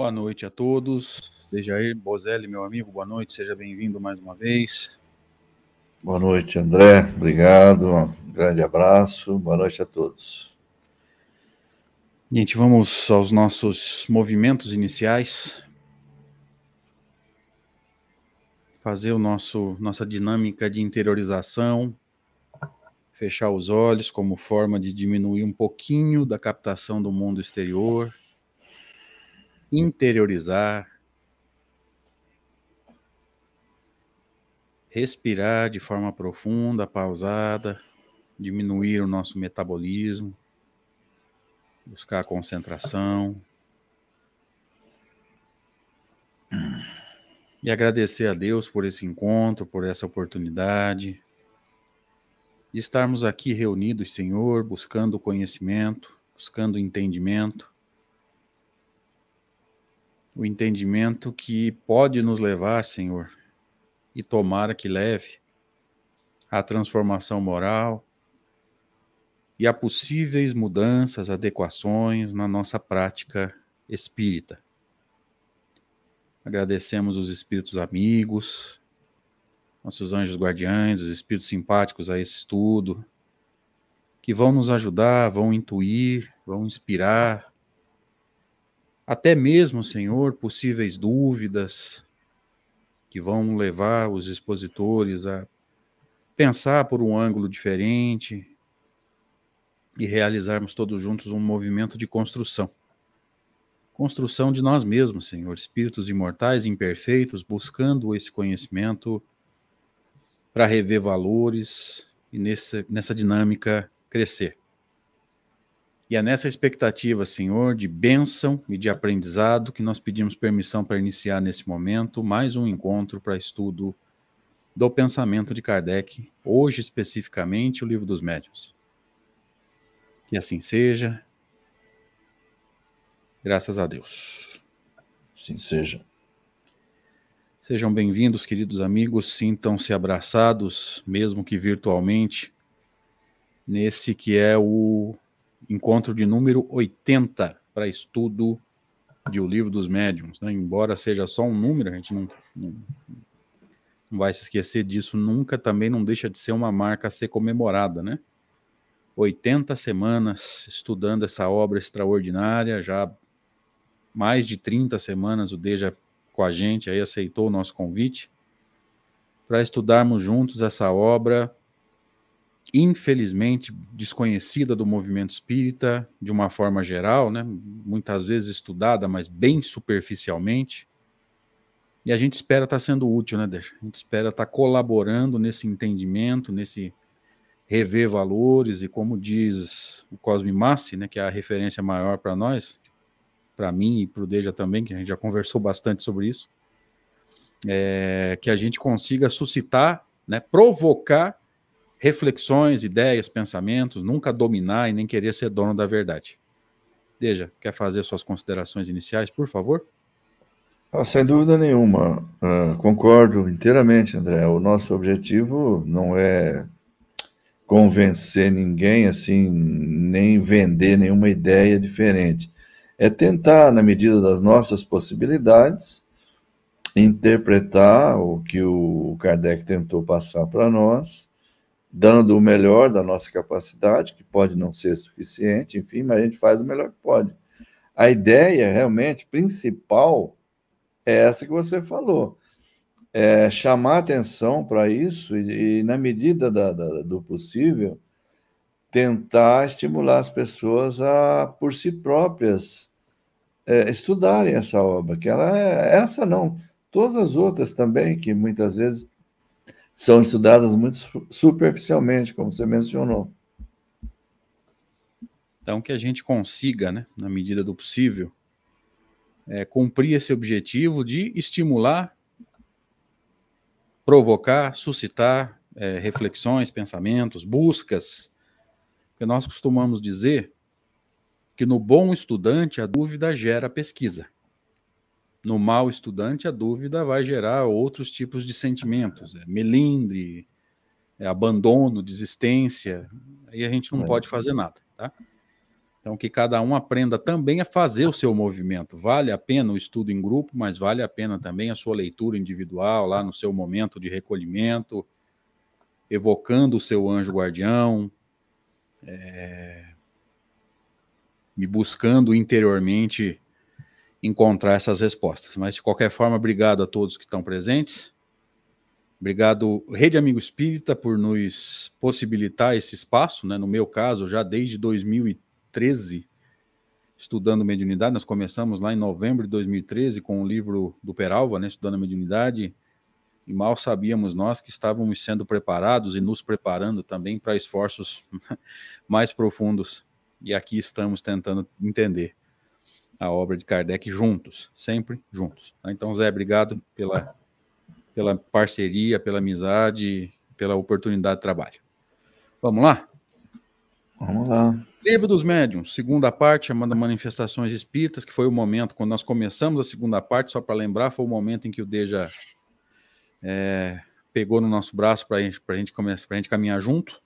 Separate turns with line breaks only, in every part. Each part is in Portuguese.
Boa noite a todos. Dejair Bozelli, meu amigo, boa noite, seja bem-vindo mais uma vez.
Boa noite, André, obrigado, um grande abraço, boa noite a todos.
Gente, vamos aos nossos movimentos iniciais. Fazer o nosso nossa dinâmica de interiorização, fechar os olhos como forma de diminuir um pouquinho da captação do mundo exterior interiorizar, respirar de forma profunda, pausada, diminuir o nosso metabolismo, buscar concentração. E agradecer a Deus por esse encontro, por essa oportunidade de estarmos aqui reunidos, Senhor, buscando conhecimento, buscando entendimento o entendimento que pode nos levar, Senhor, e tomara que leve à transformação moral e a possíveis mudanças, adequações na nossa prática espírita. Agradecemos os espíritos amigos, nossos anjos guardiães, os espíritos simpáticos a esse estudo, que vão nos ajudar, vão intuir, vão inspirar, até mesmo, Senhor, possíveis dúvidas que vão levar os expositores a pensar por um ângulo diferente e realizarmos todos juntos um movimento de construção. Construção de nós mesmos, Senhor, espíritos imortais, imperfeitos, buscando esse conhecimento para rever valores e nessa, nessa dinâmica crescer. E é nessa expectativa, Senhor, de bênção e de aprendizado que nós pedimos permissão para iniciar nesse momento mais um encontro para estudo do pensamento de Kardec, hoje especificamente o Livro dos Médiuns. Que assim seja. Graças a Deus.
Assim seja.
Sejam bem-vindos, queridos amigos, sintam-se abraçados, mesmo que virtualmente, nesse que é o encontro de número 80 para estudo de O Livro dos Médiuns. Né? Embora seja só um número, a gente não, não, vai se esquecer disso nunca, também não deixa de ser uma marca a ser comemorada, né? 80 semanas estudando essa obra extraordinária, já mais de 30 semanas o Deja com a gente aí aceitou o nosso convite para estudarmos juntos essa obra infelizmente desconhecida do movimento espírita de uma forma geral, né? muitas vezes estudada, mas bem superficialmente. E a gente espera estar tá sendo útil, né, Deixa? A gente espera estar tá colaborando nesse entendimento, nesse rever valores, e como diz o Cosme Massi, né, que é a referência maior para nós, para mim e para o Deja também, que a gente já conversou bastante sobre isso, é, que a gente consiga suscitar, né, provocar reflexões, ideias, pensamentos, nunca dominar e nem querer ser dono da verdade. Deja, quer fazer suas considerações iniciais, por favor?
Ah, sem dúvida nenhuma, uh, concordo inteiramente, André. O nosso objetivo não é convencer ninguém, assim, nem vender nenhuma ideia diferente. É tentar, na medida das nossas possibilidades, interpretar o que o Kardec tentou passar para nós dando o melhor da nossa capacidade, que pode não ser suficiente, enfim, mas a gente faz o melhor que pode. A ideia realmente principal é essa que você falou. É chamar atenção para isso e, e, na medida da, da, do possível, tentar estimular as pessoas a, por si próprias, é, estudarem essa obra, que ela é essa não, todas as outras também, que muitas vezes são estudadas muito superficialmente, como você mencionou.
Então, que a gente consiga, né, na medida do possível, é, cumprir esse objetivo de estimular, provocar, suscitar é, reflexões, pensamentos, buscas. Porque nós costumamos dizer que no bom estudante a dúvida gera pesquisa. No mal estudante, a dúvida vai gerar outros tipos de sentimentos, é melindre, é abandono, desistência, aí a gente não é. pode fazer nada, tá? Então, que cada um aprenda também a fazer o seu movimento. Vale a pena o estudo em grupo, mas vale a pena também a sua leitura individual, lá no seu momento de recolhimento, evocando o seu anjo guardião, é, me buscando interiormente encontrar essas respostas. Mas, de qualquer forma, obrigado a todos que estão presentes. Obrigado, Rede Amigo Espírita, por nos possibilitar esse espaço. Né? No meu caso, já desde 2013, estudando mediunidade. Nós começamos lá em novembro de 2013 com o livro do Peralva, né? Estudando a Mediunidade. E mal sabíamos nós que estávamos sendo preparados e nos preparando também para esforços mais profundos. E aqui estamos tentando entender a obra de Kardec juntos, sempre juntos. Tá? Então, Zé, obrigado pela, pela parceria, pela amizade, pela oportunidade de trabalho. Vamos lá?
Vamos lá.
Livro dos Médiuns, segunda parte, chamada Manifestações Espíritas, que foi o momento, quando nós começamos a segunda parte, só para lembrar, foi o momento em que o Deja é, pegou no nosso braço para gente, a gente gente caminhar junto.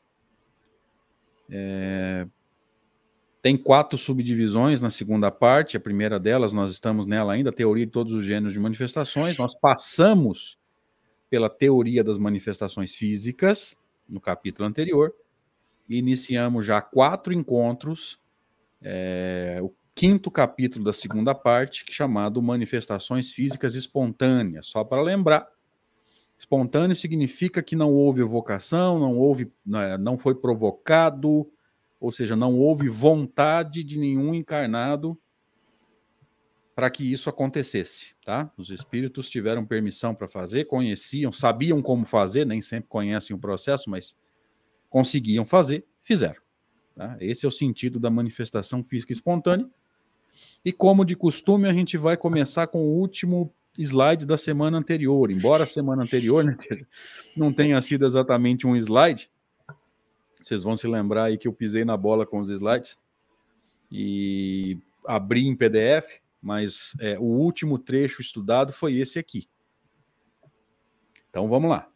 É, tem quatro subdivisões na segunda parte. A primeira delas, nós estamos nela ainda, teoria de todos os gêneros de manifestações. Nós passamos pela teoria das manifestações físicas, no capítulo anterior, e iniciamos já quatro encontros, é, o quinto capítulo da segunda parte, é chamado Manifestações Físicas Espontâneas. Só para lembrar, espontâneo significa que não houve evocação, não houve, né, não foi provocado, ou seja, não houve vontade de nenhum encarnado para que isso acontecesse, tá? Os espíritos tiveram permissão para fazer, conheciam, sabiam como fazer, nem sempre conhecem o processo, mas conseguiam fazer, fizeram. Tá? Esse é o sentido da manifestação física espontânea. E como de costume, a gente vai começar com o último slide da semana anterior. Embora a semana anterior né, não tenha sido exatamente um slide, vocês vão se lembrar aí que eu pisei na bola com os slides e abri em PDF, mas é, o último trecho estudado foi esse aqui. Então vamos lá.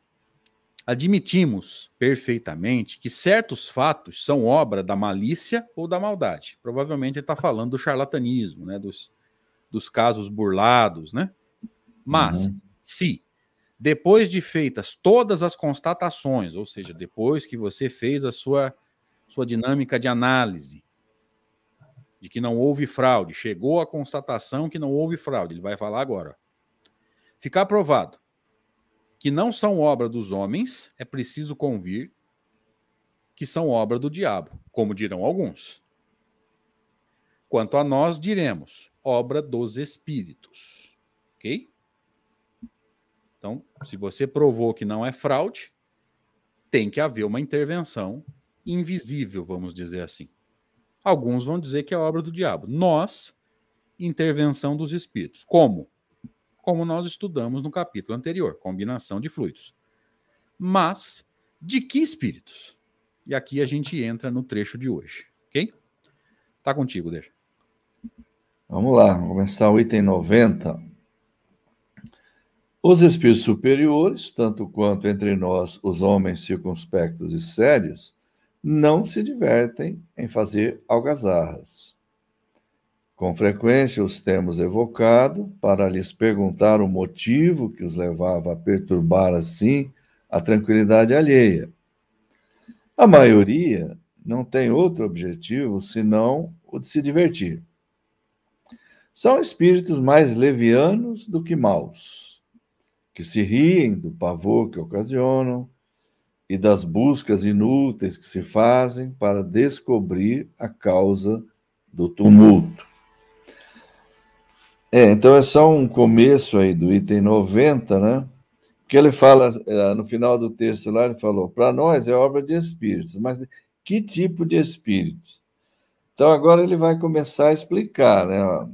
Admitimos perfeitamente que certos fatos são obra da malícia ou da maldade. Provavelmente ele está falando do charlatanismo, né? dos, dos casos burlados, né? Mas, uhum. se depois de feitas todas as constatações, ou seja, depois que você fez a sua, sua dinâmica de análise, de que não houve fraude, chegou à constatação que não houve fraude, ele vai falar agora. Ficar provado que não são obra dos homens, é preciso convir que são obra do diabo, como dirão alguns. Quanto a nós, diremos obra dos espíritos. Ok? Então, se você provou que não é fraude, tem que haver uma intervenção invisível, vamos dizer assim. Alguns vão dizer que é obra do diabo. Nós, intervenção dos espíritos. Como? Como nós estudamos no capítulo anterior, combinação de fluidos. Mas, de que espíritos? E aqui a gente entra no trecho de hoje, ok? Tá contigo, deixa.
Vamos lá, vamos começar o item 90. Os espíritos superiores, tanto quanto entre nós os homens circunspectos e sérios, não se divertem em fazer algazarras. Com frequência os temos evocado para lhes perguntar o motivo que os levava a perturbar assim a tranquilidade alheia. A maioria não tem outro objetivo senão o de se divertir. São espíritos mais levianos do que maus que se riem do pavor que ocasionam e das buscas inúteis que se fazem para descobrir a causa do tumulto. É, então é só um começo aí do item 90, né? Que ele fala, é, no final do texto lá, ele falou: para nós é obra de espíritos, mas que tipo de espíritos? Então agora ele vai começar a explicar, né?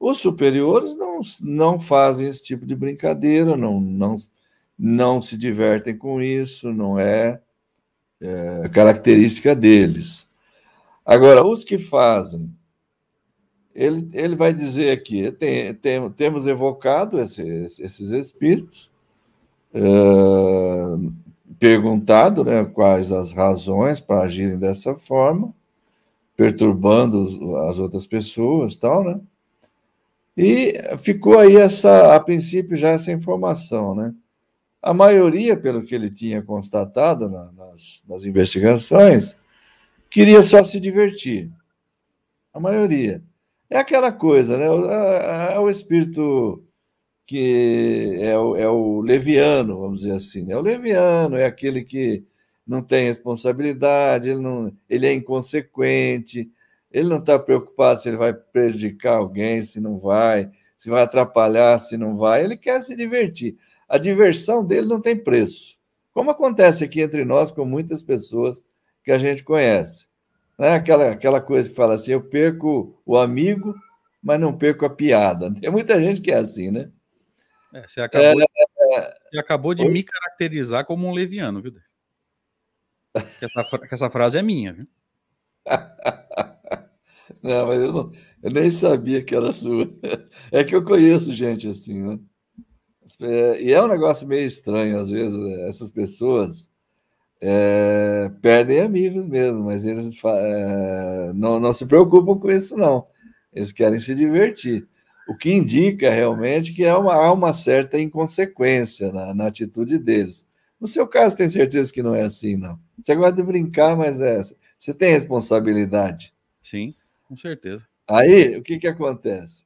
Os superiores não, não fazem esse tipo de brincadeira, não, não, não se divertem com isso, não é, é característica deles. Agora, os que fazem, ele, ele vai dizer aqui: tem, tem, temos evocado esse, esses espíritos, é, perguntado né, quais as razões para agirem dessa forma, perturbando as outras pessoas, tal, né? E ficou aí essa, a princípio, já essa informação, né? A maioria, pelo que ele tinha constatado na, nas, nas investigações, queria só se divertir. A maioria. É aquela coisa, né? É, o espírito que é o, é o leviano, vamos dizer assim. É o leviano, é aquele que não tem responsabilidade, ele, não, ele é inconsequente, ele não está preocupado se ele vai prejudicar alguém, se não vai, se vai atrapalhar, se não vai. Ele quer se divertir. A diversão dele não tem preço. Como acontece aqui entre nós com muitas pessoas que a gente conhece. Né? Aquela, aquela coisa que fala assim: eu perco o amigo, mas não perco a piada. Tem muita gente que é assim, né?
É, você acabou, de, é, você acabou de me caracterizar como um leviano, viu? Essa, que essa frase é minha, viu?
Não, mas eu, não, eu, nem sabia que era sua. É que eu conheço gente assim, né? É, e é um negócio meio estranho, às vezes, né? essas pessoas é, perdem amigos mesmo, mas eles é, não, não se preocupam com isso, não. Eles querem se divertir. O que indica realmente que há uma, há uma certa inconsequência na, na atitude deles. No seu caso, tem certeza que não é assim, não. Você gosta de brincar, mas é. Você tem responsabilidade.
Sim, com certeza.
Aí, o que, que acontece?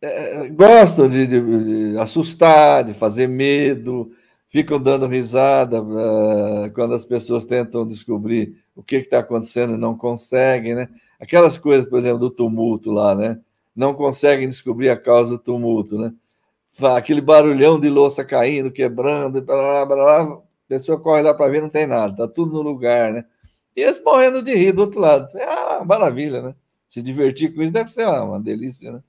É, gostam de, de, de, assustar, de fazer medo, ficam dando risada uh, quando as pessoas tentam descobrir o que está acontecendo e não conseguem, né? Aquelas coisas, por exemplo, do tumulto lá, né? Não conseguem descobrir a causa do tumulto, né? Aquele barulhão de louça caindo, quebrando, blá, blá, blá, a pessoa corre lá para ver, não tem nada, tá tudo no lugar, né? E eles morrendo de rir do outro lado. Ah, maravilha, né? Se divertir com isso deve ser uma, uma delícia, né?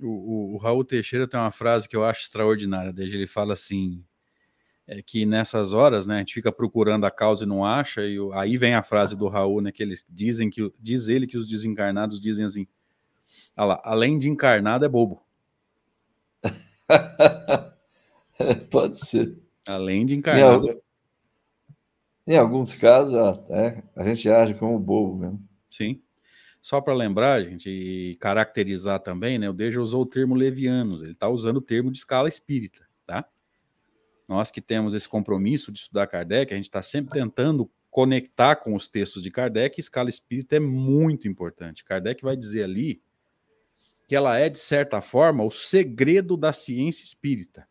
O, o, o, Raul Teixeira tem uma frase que eu acho extraordinária, desde ele fala assim, é que nessas horas, né, a gente fica procurando a causa e não acha, e aí vem a frase do Raul, né, que eles dizem que, diz ele que os desencarnados dizem assim, lá, além de encarnado é bobo.
Pode ser.
Além de encarnado.
Em, em alguns casos, a gente age como bobo mesmo.
Sim. Só para lembrar, gente, e caracterizar também, né? O Deja usou o termo levianos, ele está usando o termo de escala espírita, tá? Nós que temos esse compromisso de estudar Kardec, a gente está sempre tentando conectar com os textos de Kardec, escala espírita é muito importante. Kardec vai dizer ali que ela é, de certa forma, o segredo da ciência espírita.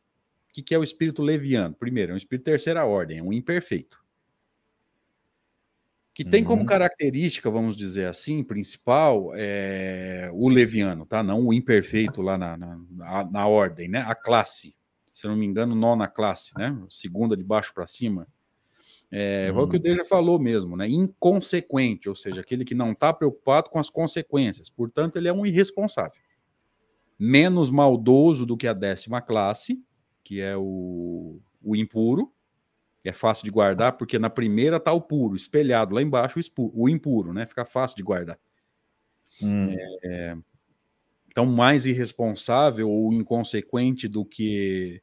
O que, que é o espírito leviano? Primeiro, é um espírito terceira ordem, é um imperfeito que tem como uhum. característica, vamos dizer assim, principal, é, o leviano, tá? Não o imperfeito lá na, na, na, ordem, né? A classe, se não me engano, nona classe, né? Segunda de baixo para cima. É, uhum. o que o uhum. Deja falou mesmo, né? Inconsequente, ou seja, aquele que não está preocupado com as consequências. Portanto, ele é um irresponsável. Menos maldoso do que a décima classe, que é o, o impuro, é fácil de guardar, porque na primeira tá o puro, espelhado lá embaixo o, impuro, né? Fica fácil de guardar. Hum. É, então, mais irresponsável ou inconsequente do que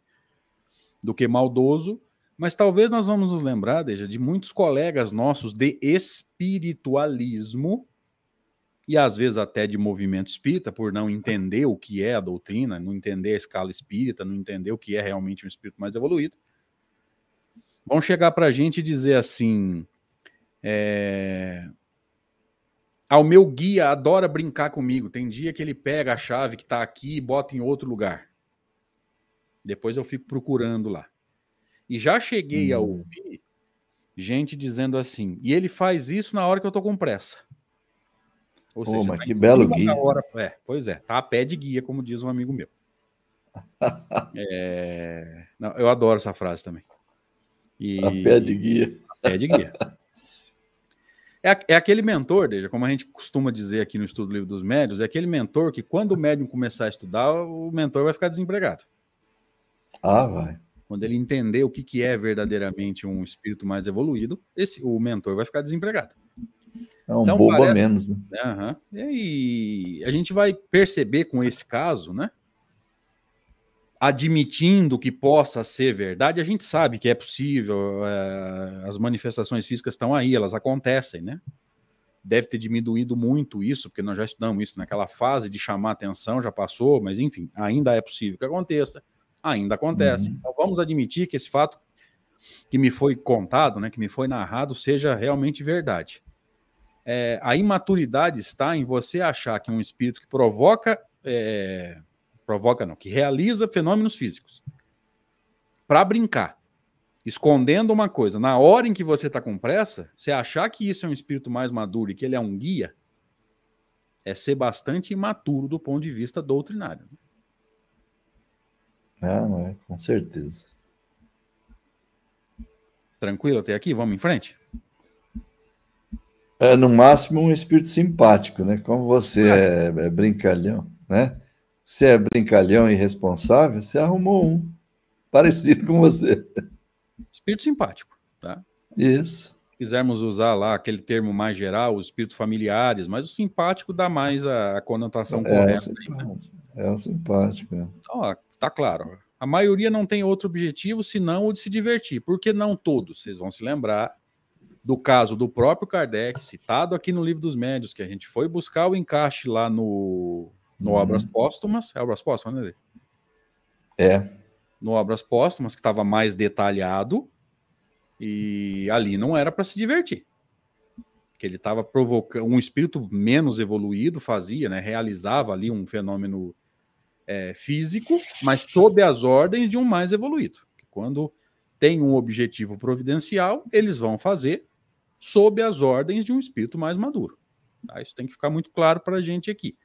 do que maldoso, mas talvez nós vamos nos lembrar, Deja, de muitos colegas nossos de espiritualismo e às vezes até de movimento espírita, por não entender o que é a doutrina, não entender a escala espírita, não entender o que é realmente um espírito mais evoluído, vão chegar para a gente e dizer assim: é... ao meu guia adora brincar comigo. Tem dia que ele pega a chave que está aqui e bota em outro lugar. Depois eu fico procurando lá. E já cheguei hum. a ouvir gente dizendo assim, e ele faz isso na hora que eu tô com pressa.
Ou seja, mas que belo guia.
Hora, é, pois é, tá a pé de guia, como diz um amigo meu. é, não, eu adoro essa frase também.
E... A pé de guia.
A pé de guia. É, é aquele mentor, Deja, como a gente costuma dizer aqui no Estudo Livro dos Médios, é aquele mentor que quando o médium começar a estudar, o mentor vai ficar desempregado.
Ah, vai.
Quando ele entender o que, que é verdadeiramente um espírito mais evoluído, esse, o mentor vai ficar desempregado.
É um então, bobo parece, a menos, né?
Uhum. E a gente vai perceber com esse caso, né? Admitindo que possa ser verdade, a gente sabe que é possível, é, as manifestações físicas estão aí, elas acontecem, né? deve ter diminuído muito isso, porque nós já estudamos isso naquela fase de chamar atenção, já passou, mas enfim, ainda é possível que aconteça, ainda acontece. Uhum. Então vamos admitir que esse fato que me foi contado, né, que me foi narrado, seja realmente verdade. É, a imaturidade está em você achar que um espírito que provoca, é, provoca não, que realiza fenômenos físicos para brincar, escondendo uma coisa, na hora em que você está com pressa, você achar que isso é um espírito mais maduro e que ele é um guia, é ser bastante imaturo do ponto de vista doutrinário.
Não, é, com certeza.
Tranquilo até aqui? Vamos em frente?
É, no máximo, um espírito simpático, né? Como você é, é brincalhão, né? Você é brincalhão e irresponsável, você arrumou um parecido com você.
Espírito simpático, tá?
Isso.
Quisermos usar lá aquele termo mais geral, os espíritos familiares, mas o simpático dá mais a, conotação é, correta.
O aí, né? É o simpático. É.
Então, ó, tá claro. A maioria não tem outro objetivo senão o de se divertir. Por que não todos? Vocês vão se lembrar do caso do próprio Kardec, citado aqui no Livro dos Médios, que a gente foi buscar o encaixe lá no, no uhum. Obras Póstumas. É Obras Póstumas, né?
É.
No Obras Póstumas, que estava mais detalhado, e ali não era para se divertir. Que ele estava provocando. Um espírito menos evoluído fazia, né? Realizava ali um fenômeno é, físico, mas sob as ordens de um mais evoluído. Quando tem um objetivo providencial, eles vão fazer sob as ordens de um espírito mais maduro. Tá? Isso tem que ficar muito claro para a gente aqui.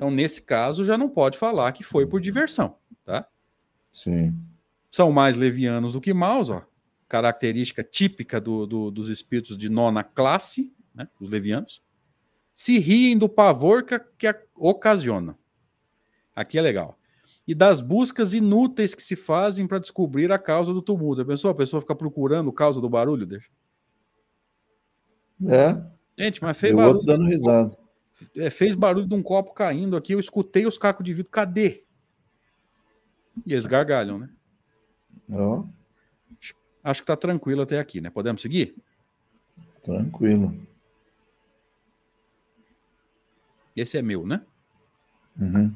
Então, nesse caso, já não pode falar que foi por diversão, tá?
Sim.
São mais levianos do que maus, ó. Característica típica do, do, dos espíritos de nona classe, né? Os levianos. Se riem do pavor que, que ocasiona. Aqui é legal. E das buscas inúteis que se fazem para descobrir a causa do tumulto. A pessoa, a pessoa fica procurando a causa do barulho, deixa.
É.
Gente, mas fez barulho.
dando risada.
É, fez barulho de um copo caindo aqui. Eu escutei os cacos de vidro. Cadê? E eles gargalham, né?
Oh.
Acho que tá tranquilo até aqui, né? Podemos seguir?
Tranquilo.
Esse é meu, né?
Uhum.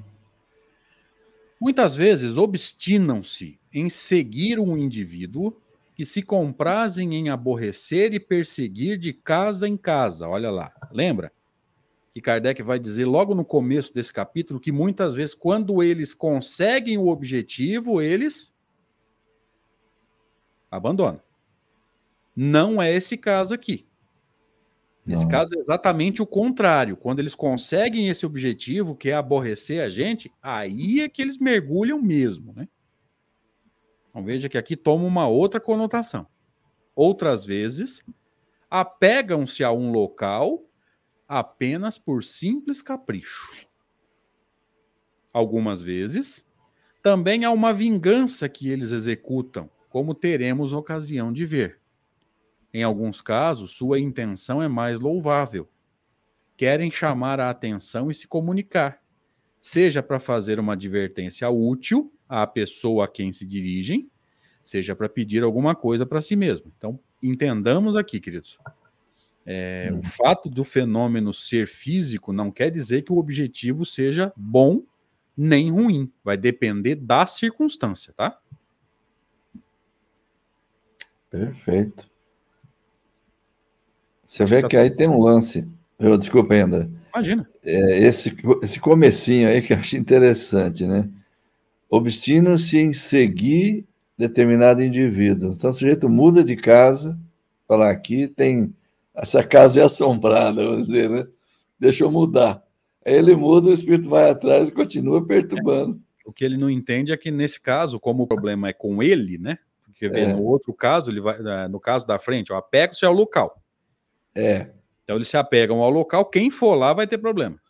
Muitas vezes obstinam-se em seguir um indivíduo que se comprazem em aborrecer e perseguir de casa em casa. Olha lá, lembra? Que Kardec vai dizer logo no começo desse capítulo que muitas vezes, quando eles conseguem o objetivo, eles abandonam. Não é esse caso aqui. Nesse caso é exatamente o contrário. Quando eles conseguem esse objetivo, que é aborrecer a gente, aí é que eles mergulham mesmo, né? Então veja que aqui toma uma outra conotação. Outras vezes, apegam-se a um local apenas por simples capricho. Algumas vezes, também há uma vingança que eles executam, como teremos ocasião de ver. Em alguns casos, sua intenção é mais louvável. Querem chamar a atenção e se comunicar, seja para fazer uma advertência útil à pessoa a quem se dirigem, seja para pedir alguma coisa para si mesmo. Então, entendamos aqui, queridos. É, hum. O fato do fenômeno ser físico não quer dizer que o objetivo seja bom nem ruim. Vai depender da circunstância, tá?
Perfeito. Você vê que aí tem um lance. Eu, desculpa ainda.
Imagina.
É, esse, esse comecinho aí que eu acho interessante, né? Obstinam-se em seguir determinado indivíduo. Então, o sujeito muda de casa, falar aqui tem. Essa casa é assombrada, vamos dizer, né? Deixa eu mudar. Aí ele muda, o espírito vai atrás e continua perturbando.
O que ele não entende é que, nesse caso, como o problema é com ele, né? Porque é. no outro caso, ele vai, é, no caso da frente, o apego-se ao local.
É.
Então eles se apegam ao local, quem for lá vai ter problema.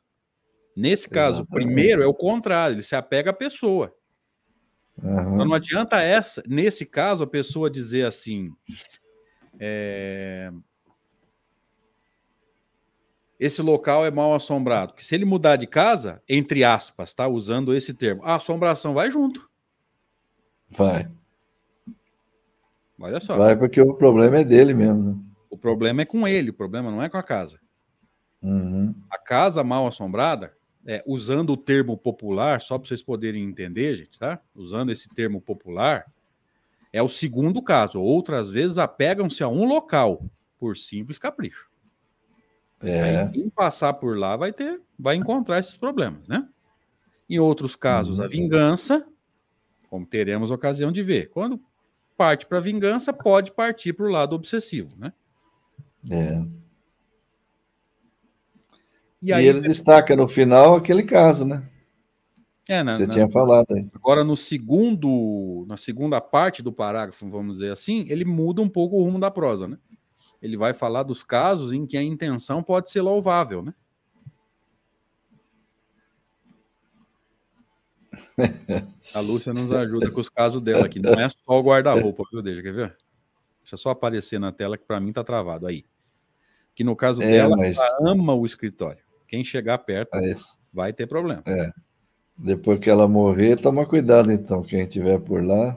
Nesse caso, Exatamente. primeiro é o contrário, ele se apega à pessoa. Uhum. Então não adianta essa, nesse caso, a pessoa dizer assim. É... Esse local é mal assombrado. Que se ele mudar de casa, entre aspas, tá usando esse termo, a assombração vai junto.
Vai.
Olha só.
Vai porque o problema é dele mesmo. Né?
O problema é com ele, o problema não é com a casa. Uhum. A casa mal assombrada, é, usando o termo popular, só para vocês poderem entender, gente, tá? Usando esse termo popular, é o segundo caso. Outras vezes apegam-se a um local por simples capricho. É. Aí, quem passar por lá vai ter, vai encontrar esses problemas, né? Em outros casos, uhum. a vingança, como teremos ocasião de ver. Quando parte para a vingança, pode partir para o lado obsessivo, né?
É. E, aí, e ele destaca no final aquele caso, né?
É, na,
Você na, tinha falado aí.
Agora, no segundo, na segunda parte do parágrafo, vamos dizer assim, ele muda um pouco o rumo da prosa, né? Ele vai falar dos casos em que a intenção pode ser louvável, né? A Lúcia nos ajuda com os casos dela aqui. Não é só o guarda-roupa, viu, Deixa, quer ver? Deixa só aparecer na tela que para mim tá travado aí. Que no caso é, dela, mas... ela ama o escritório. Quem chegar perto é vai ter problema.
É. Depois que ela morrer, toma cuidado então, quem estiver por lá.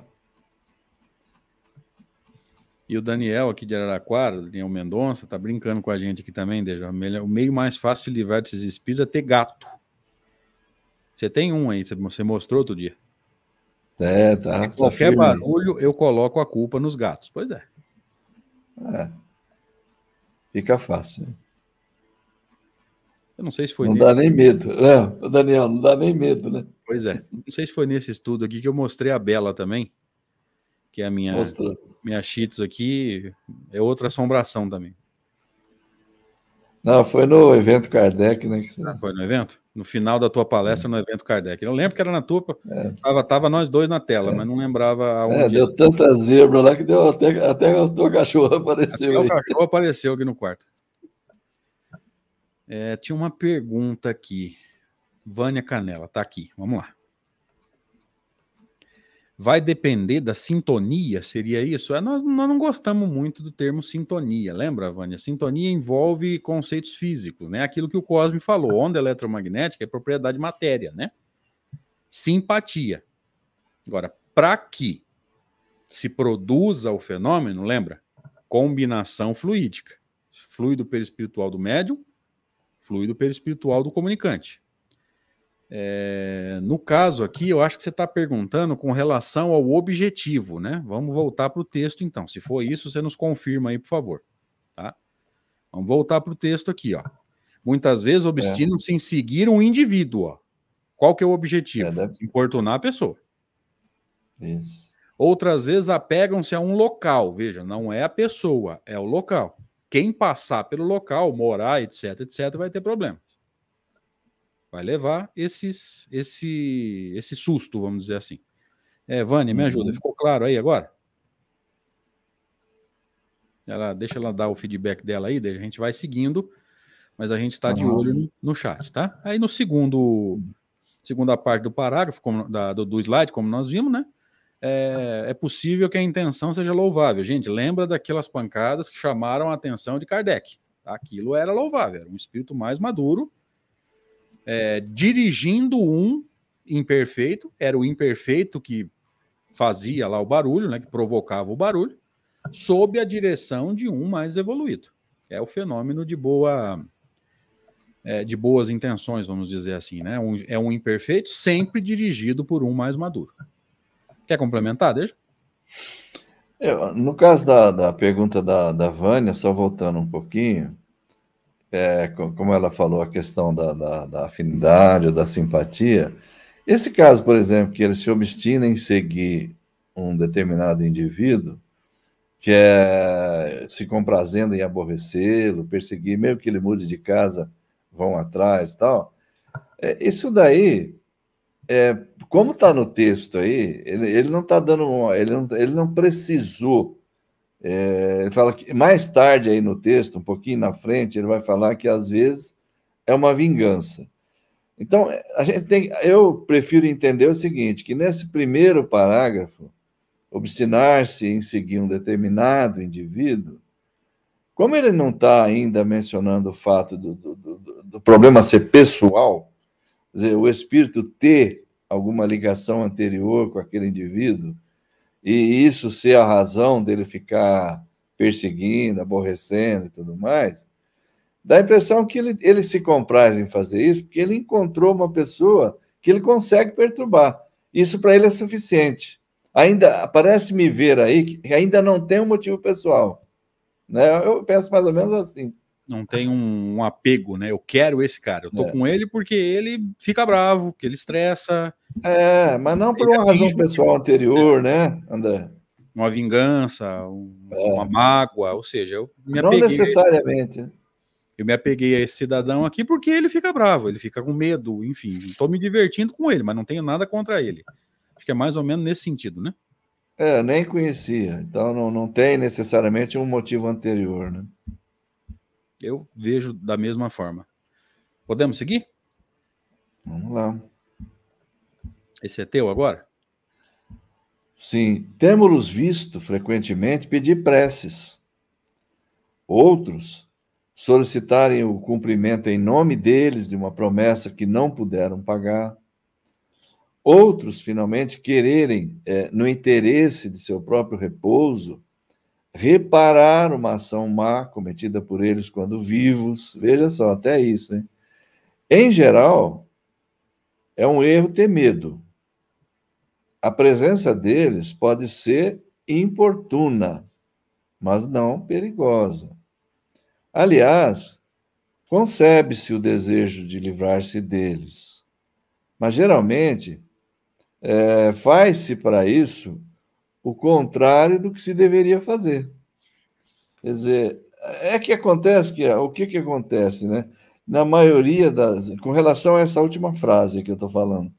E o Daniel aqui de Araraquara, Daniel Mendonça, tá brincando com a gente aqui também, Deja. O meio mais fácil de livrar desses espíritos é ter gato. Você tem um aí, você mostrou outro dia.
É, tá.
tá qualquer tá barulho, eu coloco a culpa nos gatos. Pois é.
É. Fica fácil.
Eu não sei se foi
Não nesse... dá nem medo. É, Daniel, não dá nem medo, né?
Pois é. Não sei se foi nesse estudo aqui que eu mostrei a Bela também, que é a minha, minha Cheetos aqui, é outra assombração também.
Não, foi no evento Kardec, né?
Você... Ah, foi no evento? No final da tua palestra, é. no evento Kardec. Eu lembro que era na tua, é. tava, tava nós dois na tela, é. mas não lembrava
aonde. É, deu tanta zebra lá que deu até, até o teu cachorro apareceu.
Até o cachorro apareceu aqui no quarto. É, tinha uma pergunta aqui. Vânia Canela, tá aqui. Vamos lá. Vai depender da sintonia, seria isso? É, nós, nós, não gostamos muito do termo sintonia, lembra, Vânia? Sintonia envolve conceitos físicos, né? Aquilo que o Cosme falou, onda eletromagnética é propriedade matéria, né? Simpatia. Agora, para que se produza o fenômeno, lembra? Combinação fluídica. Fluido perispiritual do médium fluido perispiritual do comunicante. É, no caso aqui, eu acho que você está perguntando com relação ao objetivo, né? Vamos voltar para o texto, então. Se for isso, você nos confirma aí, por favor. Tá? Vamos voltar para o texto aqui, ó. Muitas vezes é. obstinam-se é. em seguir um indivíduo, ó. Qual que é o objetivo? É, deve... Importunar a pessoa. Isso. Outras vezes apegam-se a um local, veja, não é a pessoa, é o local quem passar pelo local, morar, etc, etc, vai ter problemas. Vai levar esses, esse, esse susto, vamos dizer assim. É, Vânia, me ajuda. Uhum. Ficou claro aí agora? Ela, deixa ela dar o feedback dela aí, a gente vai seguindo, mas a gente está de olho no, no, chat, tá? Aí no segundo, segunda parte do parágrafo, como, da, do, do slide, como nós vimos, né? é, é, possível que a intenção seja louvável. Gente, lembra daquelas pancadas que chamaram a atenção de Kardec. Aquilo era louvável, era um espírito mais maduro, é, dirigindo um imperfeito, era o imperfeito que fazia lá o barulho, né, que provocava o barulho, sob a direção de um mais evoluído. É o fenômeno de boa é, de boas intenções, vamos dizer assim, né? Um, é um imperfeito sempre dirigido por um mais maduro. Quer complementar? Deixa.
Eu, no caso da, da pergunta da, da Vânia, só voltando um pouquinho, é, como ela falou, a questão da, da, da afinidade ou da simpatia, esse caso, por exemplo, que ele se obstina em seguir um determinado indivíduo, que é se comprazendo em aborrecê-lo, perseguir, mesmo que ele mude de casa, vão atrás e tal. É, isso daí é, como está no texto aí, ele, ele não está dando, ele não, ele não precisou. É, ele fala que mais tarde aí no texto, um pouquinho na frente, ele vai falar que às vezes é uma vingança. Então, a gente tem, eu prefiro entender o seguinte, que nesse primeiro parágrafo, obstinar-se em seguir um determinado indivíduo, como ele não está ainda mencionando o fato do, do, do, do problema ser pessoal, dizer, o espírito ter alguma ligação anterior com aquele indivíduo, e isso ser a razão dele ficar perseguindo, aborrecendo e tudo mais, Dá a impressão que ele, ele se compraz em fazer isso porque ele encontrou uma pessoa que ele consegue perturbar. Isso para ele é suficiente. Ainda parece me ver aí que ainda não tem um motivo pessoal. Né? Eu penso mais ou menos assim.
Não tem um, apego, né? Eu quero esse cara. Eu tô é. com ele porque ele fica bravo, que ele estressa.
É, mas não por uma razão pessoal anterior, né, André?
Uma vingança, um, é. uma mágoa, ou seja, eu
me apeguei. Não necessariamente.
Eu me apeguei a esse cidadão aqui porque ele fica bravo, ele fica com medo, enfim. Estou me divertindo com ele, mas não tenho nada contra ele. Acho que é mais ou menos nesse sentido, né?
É, nem conhecia. Então não, não tem necessariamente um motivo anterior, né?
Eu vejo da mesma forma. Podemos seguir?
Vamos lá.
Esse é teu agora?
Sim. Temos visto frequentemente pedir preces. Outros solicitarem o cumprimento em nome deles de uma promessa que não puderam pagar. Outros, finalmente, quererem, é, no interesse de seu próprio repouso, reparar uma ação má cometida por eles quando vivos. Veja só, até isso. Hein? Em geral, é um erro ter medo. A presença deles pode ser importuna, mas não perigosa. Aliás, concebe-se o desejo de livrar-se deles, mas geralmente é, faz-se para isso o contrário do que se deveria fazer. Quer dizer, é que acontece que o que, que acontece, né? Na maioria das, com relação a essa última frase que eu estou falando,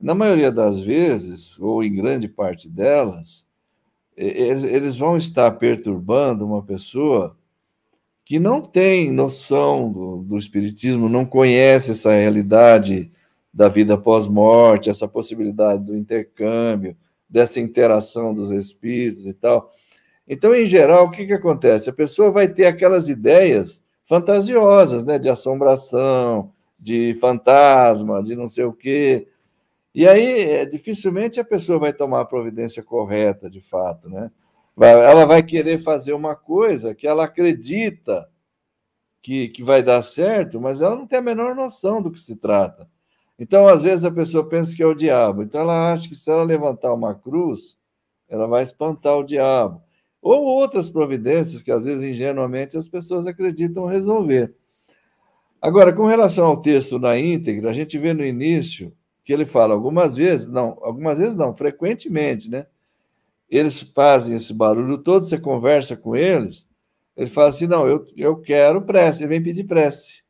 na maioria das vezes, ou em grande parte delas, eles vão estar perturbando uma pessoa que não tem noção do, do Espiritismo, não conhece essa realidade da vida pós-morte, essa possibilidade do intercâmbio, dessa interação dos espíritos e tal. Então, em geral, o que, que acontece? A pessoa vai ter aquelas ideias fantasiosas, né, de assombração, de fantasma, de não sei o quê. E aí, é, dificilmente a pessoa vai tomar a providência correta, de fato, né? ela vai querer fazer uma coisa que ela acredita que, que vai dar certo, mas ela não tem a menor noção do que se trata. Então, às vezes, a pessoa pensa que é o diabo. Então, ela acha que se ela levantar uma cruz, ela vai espantar o diabo. Ou outras providências que, às vezes, ingenuamente, as pessoas acreditam resolver. Agora, com relação ao texto na íntegra, a gente vê no início que ele fala algumas vezes, não, algumas vezes não, frequentemente, né? eles fazem esse barulho todo, você conversa com eles, ele fala assim: não, eu, eu quero prece, ele vem pedir prece.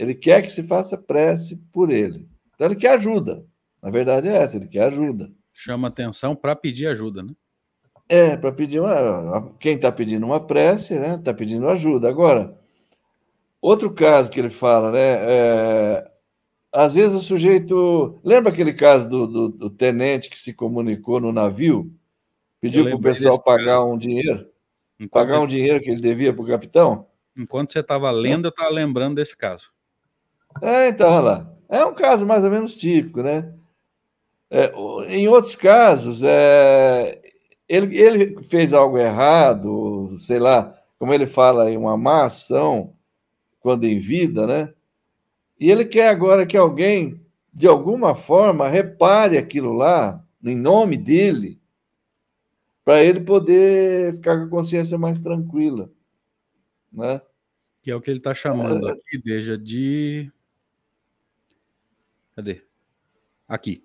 Ele quer que se faça prece por ele. Então ele quer ajuda. Na verdade é essa, ele quer ajuda.
Chama atenção para pedir ajuda, né?
É, para pedir uma. Quem está pedindo uma prece, né? Está pedindo ajuda. Agora, outro caso que ele fala, né? É, às vezes o sujeito. Lembra aquele caso do, do, do tenente que se comunicou no navio? Pediu para o pessoal pagar caso. um dinheiro? Enquanto pagar um dinheiro que ele devia para o capitão?
Enquanto você estava lendo, eu estava lembrando desse caso.
É, então, olha lá. É um caso mais ou menos típico, né? É, em outros casos, é, ele, ele fez algo errado, sei lá, como ele fala em uma má ação, quando em vida, né? E ele quer agora que alguém, de alguma forma, repare aquilo lá, em nome dele, para ele poder ficar com a consciência mais tranquila, né?
Que é o que ele está chamando é... aqui, deixa de. Cadê? Aqui.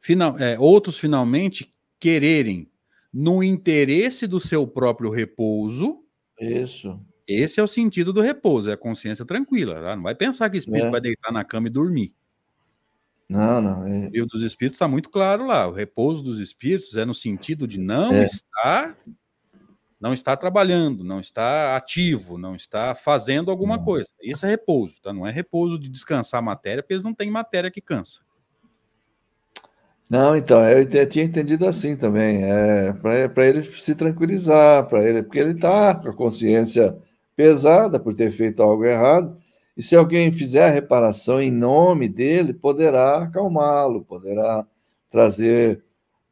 Final, é, outros finalmente quererem, no interesse do seu próprio repouso.
Isso.
Esse é o sentido do repouso, é a consciência tranquila. Tá? Não vai pensar que o espírito é. vai deitar na cama e dormir.
Não, não. É...
O livro dos Espíritos está muito claro lá. O repouso dos Espíritos é no sentido de não é. estar, não estar trabalhando, não estar ativo, não estar fazendo alguma não. coisa. Isso é repouso, tá? Não é repouso de descansar a matéria, porque eles não têm matéria que cansa.
Não, então, eu tinha entendido assim também. É para ele se tranquilizar, para ele, porque ele está com a consciência pesada por ter feito algo errado e se alguém fizer a reparação em nome dele, poderá acalmá-lo, poderá trazer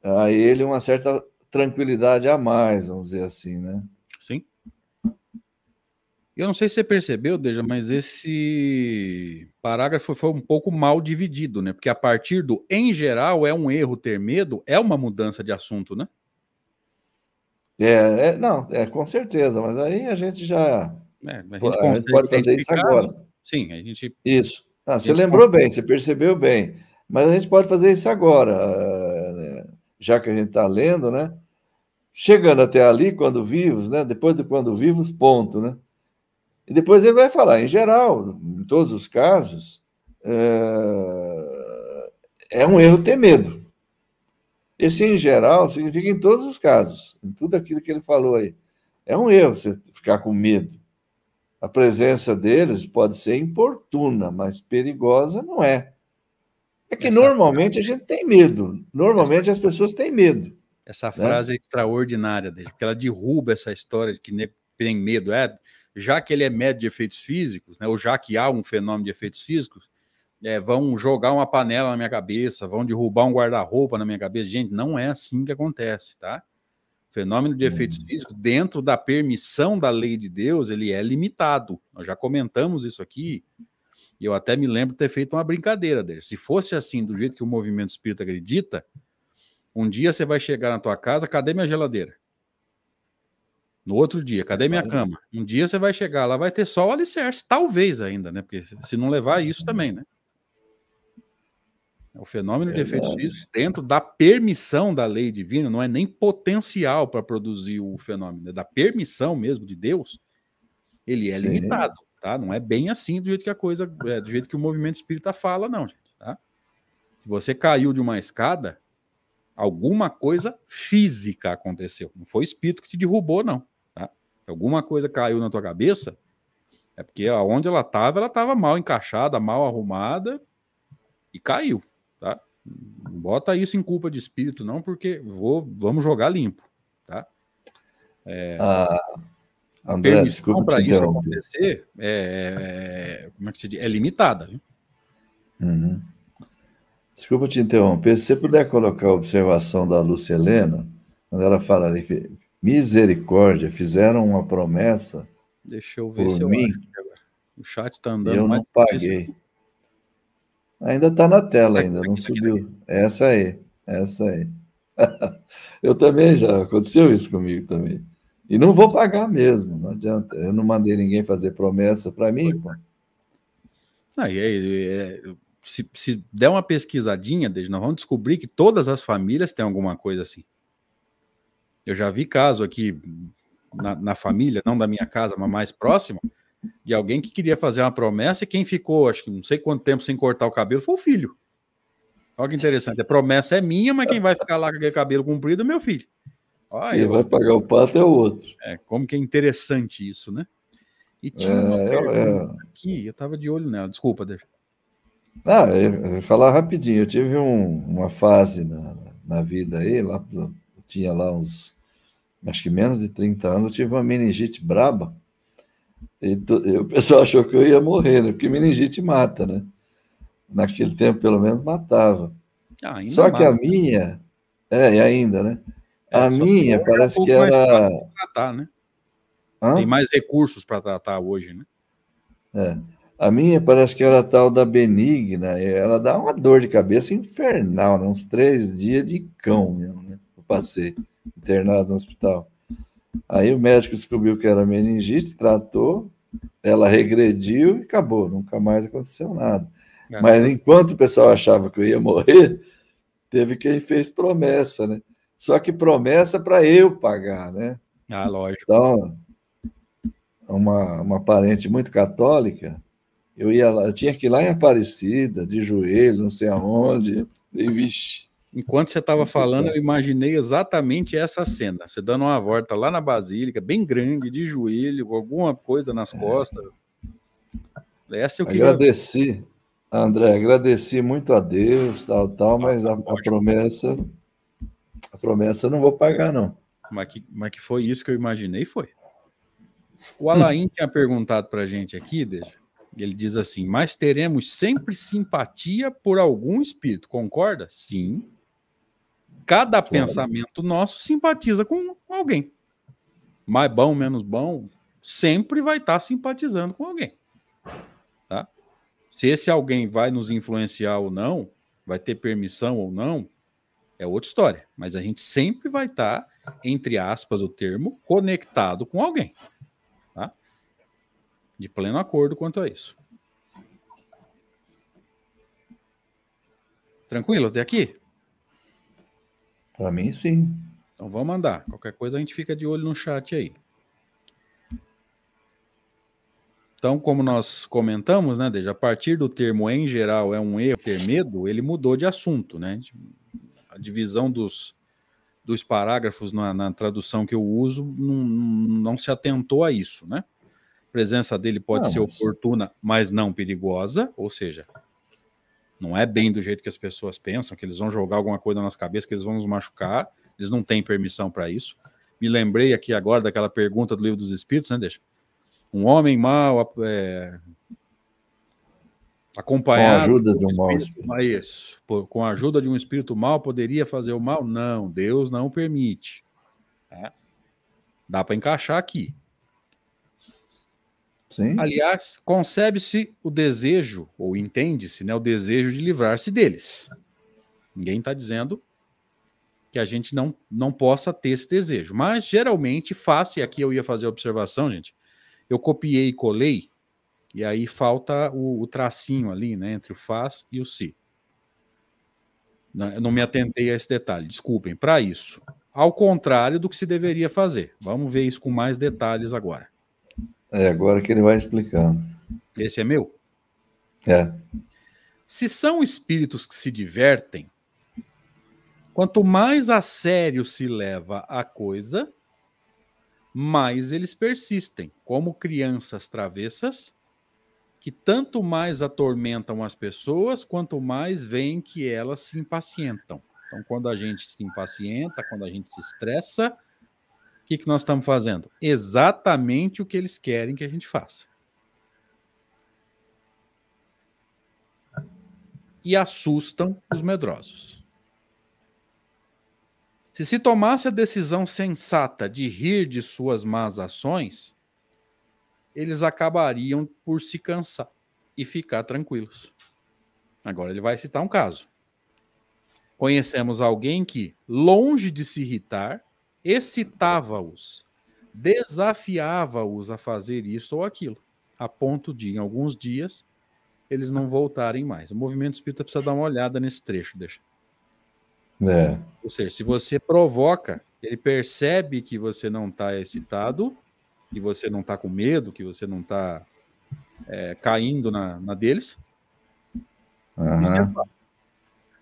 a ele uma certa tranquilidade a mais, vamos dizer assim, né?
Sim. Eu não sei se você percebeu, Deja, mas esse parágrafo foi um pouco mal dividido, né? Porque a partir do em geral é um erro ter medo, é uma mudança de assunto, né?
É, é não, é com certeza, mas aí a gente já. É, a gente, a gente pode fazer isso agora.
Sim, a gente.
Isso. Ah, você lembrou consegue. bem, você percebeu bem. Mas a gente pode fazer isso agora, eh, já que a gente está lendo, né? Chegando até ali, quando vivos, né? Depois de quando vivos, ponto, né? E depois ele vai falar, em geral, em todos os casos, é, é um erro ter medo. Esse em geral significa em todos os casos, em tudo aquilo que ele falou aí. É um erro você ficar com medo. A presença deles pode ser importuna, mas perigosa não é. É que normalmente a gente tem medo. Normalmente as pessoas têm medo.
Essa né? frase né? é extraordinária, porque ela derruba essa história de que tem medo. É, já que ele é médio de efeitos físicos, né, ou já que há um fenômeno de efeitos físicos, é, vão jogar uma panela na minha cabeça, vão derrubar um guarda-roupa na minha cabeça. Gente, não é assim que acontece, tá? O fenômeno de efeitos hum. físicos, dentro da permissão da lei de Deus, ele é limitado. Nós já comentamos isso aqui, e eu até me lembro de ter feito uma brincadeira dele. Se fosse assim, do jeito que o movimento espírita acredita, um dia você vai chegar na tua casa, cadê minha geladeira? No outro dia, cadê minha cama? Um dia você vai chegar lá, vai ter só o alicerce, talvez ainda, né? Porque se não levar isso também, né? O fenômeno de efeitos físicos, dentro da permissão da lei divina, não é nem potencial para produzir o fenômeno, é da permissão mesmo de Deus, ele é Sim. limitado, tá? Não é bem assim do jeito que a coisa, é, do jeito que o movimento espírita fala, não, gente, tá? Se você caiu de uma escada, alguma coisa física aconteceu. Não foi o espírito que te derrubou, não alguma coisa caiu na tua cabeça, é porque aonde ela estava, ela estava mal encaixada, mal arrumada e caiu, tá? Não bota isso em culpa de espírito, não, porque vou, vamos jogar limpo, tá?
É, ah, André, desculpa
para isso acontecer é, é, como é, que se diz? é limitada. Viu?
Uhum. Desculpa te interromper. Se você puder colocar a observação da Lúcia Helena, quando ela fala ali, Misericórdia, fizeram uma promessa.
Deixa eu ver se eu mim, O chat está andando.
Eu não paguei. Ainda está na tela, ainda não subiu. Essa aí, essa aí. eu também já aconteceu isso comigo também. E não vou pagar mesmo, não adianta. Eu não mandei ninguém fazer promessa para mim, pô.
Aí, é, se, se der uma pesquisadinha, nós vamos descobrir que todas as famílias têm alguma coisa assim. Eu já vi caso aqui na, na, família, não da minha casa, mas mais próximo, de alguém que queria fazer uma promessa e quem ficou, acho que não sei quanto tempo sem cortar o cabelo foi o filho. Olha que interessante. A promessa é minha, mas quem vai ficar lá com aquele cabelo comprido é meu filho.
Olha, quem vai pagar o pato é o outro.
É, como que é interessante isso, né? E tinha uma é, é. aqui, eu estava de olho nela. Desculpa, deixa.
Ah, eu, vou falar rapidinho. Eu tive um, uma fase na, na vida aí, lá tinha lá uns, acho que menos de 30 anos, eu tive uma meningite braba. E, e o pessoal achou que eu ia morrer, né? Porque meningite mata, né? Naquele tempo, pelo menos, matava. Ah, só mata. que a minha, é, e ainda, né? É, a minha é parece um que era.
Tratar, né? Tem mais recursos para tratar hoje, né?
É. A minha parece que era tal da benigna, ela dá uma dor de cabeça infernal, né? uns três dias de cão mesmo, né? passei internado no hospital. Aí o médico descobriu que era meningite, tratou, ela regrediu e acabou, nunca mais aconteceu nada. É. Mas enquanto o pessoal achava que eu ia morrer, teve quem fez promessa, né? Só que promessa para eu pagar, né?
Ah, lógico.
Então, uma, uma parente muito católica, eu ia lá, eu tinha que ir lá em Aparecida, de joelho, não sei aonde, e vixe,
Enquanto você estava falando, eu imaginei exatamente essa cena. Você dando uma volta lá na Basílica, bem grande, de joelho, com alguma coisa nas é. costas.
Essa eu queria... Agradeci, André, agradeci muito a Deus, tal, tal, mas a, a promessa, a promessa eu não vou pagar, não.
Mas que, mas que foi isso que eu imaginei, foi. O Alain tinha perguntado para a gente aqui, deixa. Ele diz assim: Mas teremos sempre simpatia por algum espírito, concorda? Sim cada claro. pensamento nosso simpatiza com alguém. Mais bom, menos bom, sempre vai estar simpatizando com alguém. Tá? Se esse alguém vai nos influenciar ou não, vai ter permissão ou não, é outra história. Mas a gente sempre vai estar, entre aspas, o termo, conectado com alguém. De pleno acordo quanto a isso. Tranquilo até aqui?
Para mim, sim.
Então vamos mandar. Qualquer coisa a gente fica de olho no chat aí. Então, como nós comentamos, né, desde a partir do termo em geral é um erro ter medo, ele mudou de assunto, né? A divisão dos, dos parágrafos na, na tradução que eu uso não, não, se atentou a isso, né? Presença dele pode ser oportuna, mas não perigosa, ou seja, não é bem do jeito que as pessoas pensam, que eles vão jogar alguma coisa na nossa cabeça, que eles vão nos machucar, eles não têm permissão para isso. Me lembrei aqui agora daquela pergunta do livro dos Espíritos, né? Deixa um homem mau é, acompanhado
com a ajuda de um mal
espírito, isso, com a ajuda de um espírito mal poderia fazer o mal? Não, Deus não permite. É. Dá para encaixar aqui.
Sim.
Aliás, concebe-se o desejo, ou entende-se, né, o desejo de livrar-se deles. Ninguém está dizendo que a gente não, não possa ter esse desejo. Mas geralmente faz, e aqui eu ia fazer a observação, gente, eu copiei e colei, e aí falta o, o tracinho ali, né, entre o faz e o se. Não, não me atentei a esse detalhe, desculpem, para isso. Ao contrário do que se deveria fazer. Vamos ver isso com mais detalhes agora.
É, agora que ele vai explicando.
Esse é meu?
É.
Se são espíritos que se divertem, quanto mais a sério se leva a coisa, mais eles persistem, como crianças travessas, que tanto mais atormentam as pessoas, quanto mais veem que elas se impacientam. Então, quando a gente se impacienta, quando a gente se estressa, o que, que nós estamos fazendo? Exatamente o que eles querem que a gente faça. E assustam os medrosos. Se se tomasse a decisão sensata de rir de suas más ações, eles acabariam por se cansar e ficar tranquilos. Agora ele vai citar um caso. Conhecemos alguém que, longe de se irritar, excitava-os, desafiava-os a fazer isto ou aquilo, a ponto de, em alguns dias, eles não voltarem mais. O movimento espírita precisa dar uma olhada nesse trecho, deixa.
É.
Ou seja, se você provoca, ele percebe que você não está excitado, que você não está com medo, que você não está é, caindo na, na deles.
Uhum.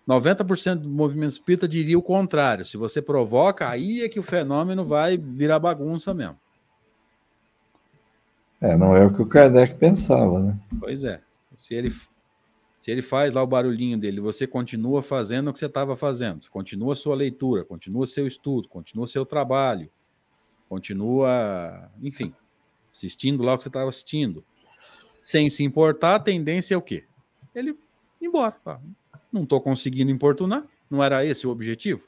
90% do movimento espírita diria o contrário. Se você provoca, aí é que o fenômeno vai virar bagunça mesmo.
É, não é o que o Kardec pensava, né?
Pois é. Se ele se ele faz lá o barulhinho dele, você continua fazendo o que você estava fazendo, você continua a sua leitura, continua seu estudo, continua seu trabalho, continua, enfim, assistindo lá o que você estava assistindo. Sem se importar, a tendência é o quê? Ele ir embora. Não estou conseguindo importunar, não era esse o objetivo?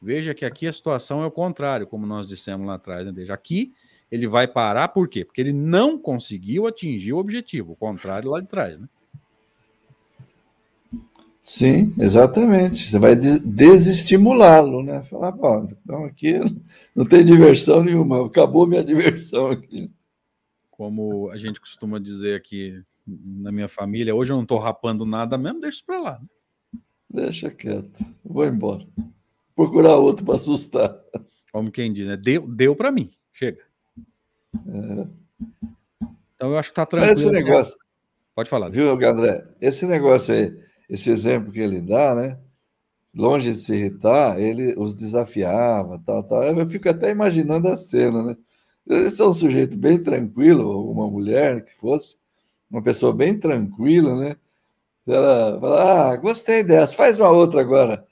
Veja que aqui a situação é o contrário, como nós dissemos lá atrás. Né? Veja, aqui ele vai parar por quê? Porque ele não conseguiu atingir o objetivo, o contrário lá de trás, né?
Sim, exatamente. Você vai desestimulá-lo, né? Falar, pô, então aqui não tem diversão nenhuma, acabou minha diversão aqui.
Como a gente costuma dizer aqui na minha família, hoje eu não estou rapando nada mesmo, deixa isso para lá. Né?
Deixa quieto, vou embora. Procurar outro para assustar.
Como quem diz, né? Deu, deu para mim, chega. É. Então eu acho que está tranquilo.
Esse negócio.
Pode falar.
Viu, André? Esse negócio aí esse exemplo que ele dá, né? Longe de se irritar, ele os desafiava, tal, tal. Eu fico até imaginando a cena, né? Eles são um sujeito bem tranquilo, uma mulher que fosse, uma pessoa bem tranquila, né? Ela fala, ah, gostei dessa, faz uma outra agora.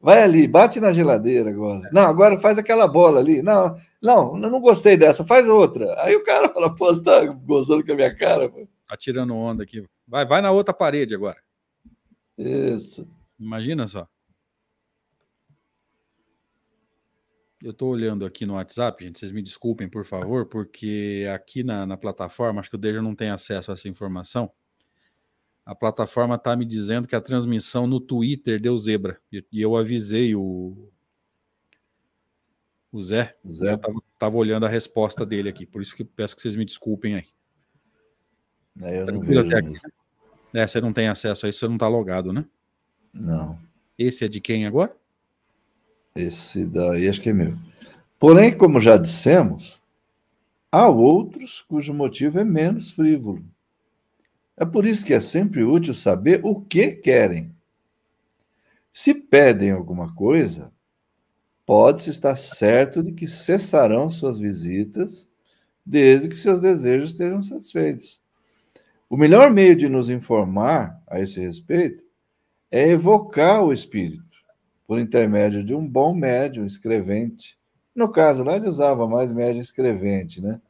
Vai ali, bate na geladeira agora. Não, agora faz aquela bola ali. Não, não, não gostei dessa, faz outra. Aí o cara fala, pô, você tá gostando com a minha cara? Pô?
Tá tirando onda aqui. Vai, vai na outra parede agora.
Isso.
Imagina só. Eu estou olhando aqui no WhatsApp, gente, vocês me desculpem, por favor, porque aqui na, na plataforma, acho que o Deja não tem acesso a essa informação. A plataforma está me dizendo que a transmissão no Twitter deu zebra. E, e eu avisei o, o Zé. O Zé. Estava olhando a resposta dele aqui, por isso que peço que vocês me desculpem aí.
É, eu Tranquilo não vejo
aqui. É, você não tem acesso a isso, você não está logado, né?
Não.
Esse é de quem agora?
Esse daí acho que é meu. Porém, como já dissemos, há outros cujo motivo é menos frívolo. É por isso que é sempre útil saber o que querem. Se pedem alguma coisa, pode-se estar certo de que cessarão suas visitas desde que seus desejos estejam satisfeitos. O melhor meio de nos informar a esse respeito é evocar o espírito por intermédio de um bom médium escrevente. No caso lá, ele usava mais médium escrevente, né?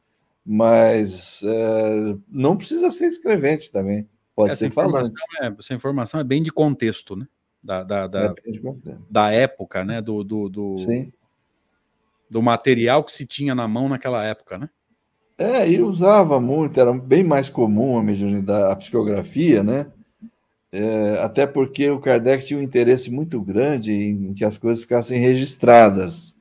Mas é, não precisa ser escrevente também, pode essa ser falante.
É, essa informação é bem de contexto, né? Da, da, da, é da época, né? Do, do, do, do material que se tinha na mão naquela época, né?
É, e usava muito, era bem mais comum a mediunidade, a psicografia, né? É, até porque o Kardec tinha um interesse muito grande em que as coisas ficassem registradas.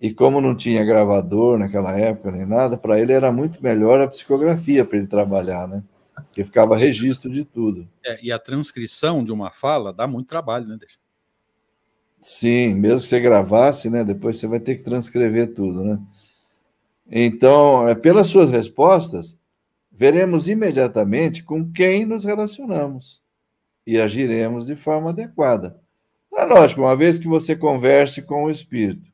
E como não tinha gravador naquela época nem nada, para ele era muito melhor a psicografia para ele trabalhar, né? Porque ficava registro de tudo.
É, e a transcrição de uma fala dá muito trabalho, né, Deixa?
Sim, mesmo que você gravasse, né? Depois você vai ter que transcrever tudo, né? Então, é, pelas suas respostas, veremos imediatamente com quem nos relacionamos e agiremos de forma adequada. É lógico, uma vez que você converse com o espírito,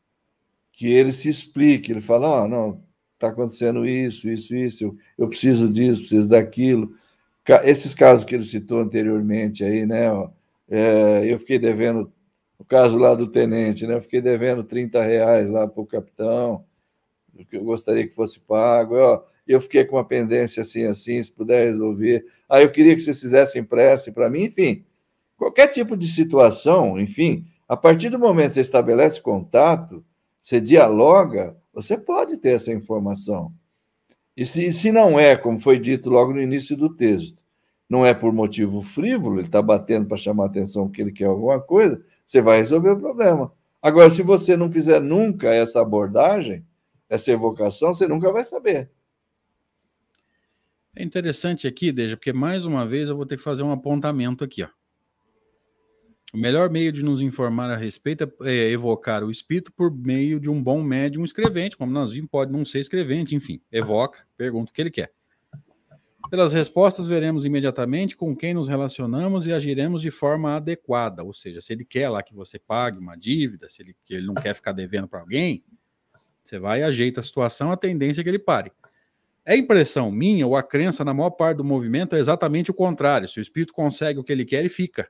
que ele se explique, ele fala: oh, não, está acontecendo isso, isso, isso, eu, eu, preciso disso, preciso daquilo. Esses casos que ele citou anteriormente aí, né? Ó, é, eu fiquei devendo, o caso lá do tenente, né? Eu fiquei devendo 30 reais lá para o capitão, que eu gostaria que fosse pago. Ó, eu fiquei com uma pendência assim, assim, se puder resolver. Ah, eu queria que vocês fizessem prece para mim, enfim. Qualquer tipo de situação, enfim, a partir do momento que você estabelece contato, você dialoga, você pode ter essa informação. E se, se não é, como foi dito logo no início do texto, não é por motivo frívolo, ele está batendo para chamar a atenção que ele quer alguma coisa, você vai resolver o problema. Agora, se você não fizer nunca essa abordagem, essa evocação, você nunca vai saber.
É interessante aqui, Deja, porque mais uma vez eu vou ter que fazer um apontamento aqui. Ó. O melhor meio de nos informar a respeito é evocar o espírito por meio de um bom médium escrevente, como nós vimos, pode não ser escrevente, enfim, evoca, pergunta o que ele quer. Pelas respostas, veremos imediatamente com quem nos relacionamos e agiremos de forma adequada. Ou seja, se ele quer lá que você pague uma dívida, se ele, ele não quer ficar devendo para alguém, você vai e ajeita a situação, a tendência é que ele pare. É impressão minha ou a crença na maior parte do movimento é exatamente o contrário. Se o espírito consegue o que ele quer, ele fica.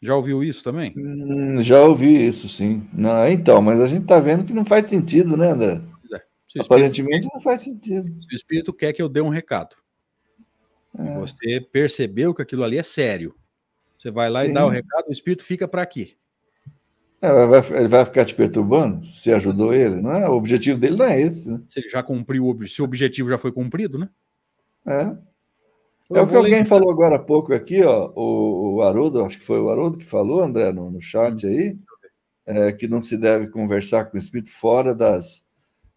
Já ouviu isso também?
Hum, já ouvi isso, sim. Não, então, mas a gente está vendo que não faz sentido, né, André? É. Aparentemente não faz sentido.
Se o espírito quer que eu dê um recado, é. você percebeu que aquilo ali é sério, você vai lá sim. e dá o recado, o espírito fica para quê?
É, ele vai ficar te perturbando? Se ajudou ele? Não é? O objetivo dele não é esse. Né?
Se ele já cumpriu, se o objetivo já foi cumprido, né?
É. É o que alguém falou agora há pouco aqui, ó, o, o Haroldo, acho que foi o Haroldo que falou, André, no, no chat hum. aí, é, que não se deve conversar com o espírito fora das,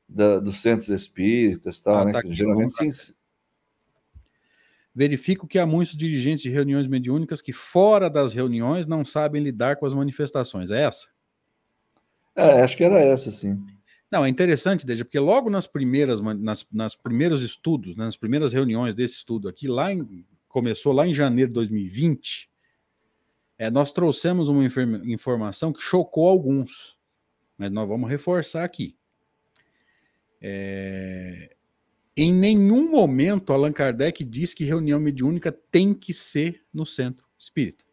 da, dos centros espíritas, tal, ah, né? Tá geralmente sim.
Verifico que há muitos dirigentes de reuniões mediúnicas que, fora das reuniões, não sabem lidar com as manifestações. É essa?
É, acho que era essa, sim.
Não, é interessante, Deja, porque logo nas primeiras, nas, nas primeiros estudos, né, nas primeiras reuniões desse estudo aqui, lá em, começou lá em janeiro de 2020, é, nós trouxemos uma informação que chocou alguns, mas nós vamos reforçar aqui. É, em nenhum momento Allan Kardec diz que reunião mediúnica tem que ser no centro espírita.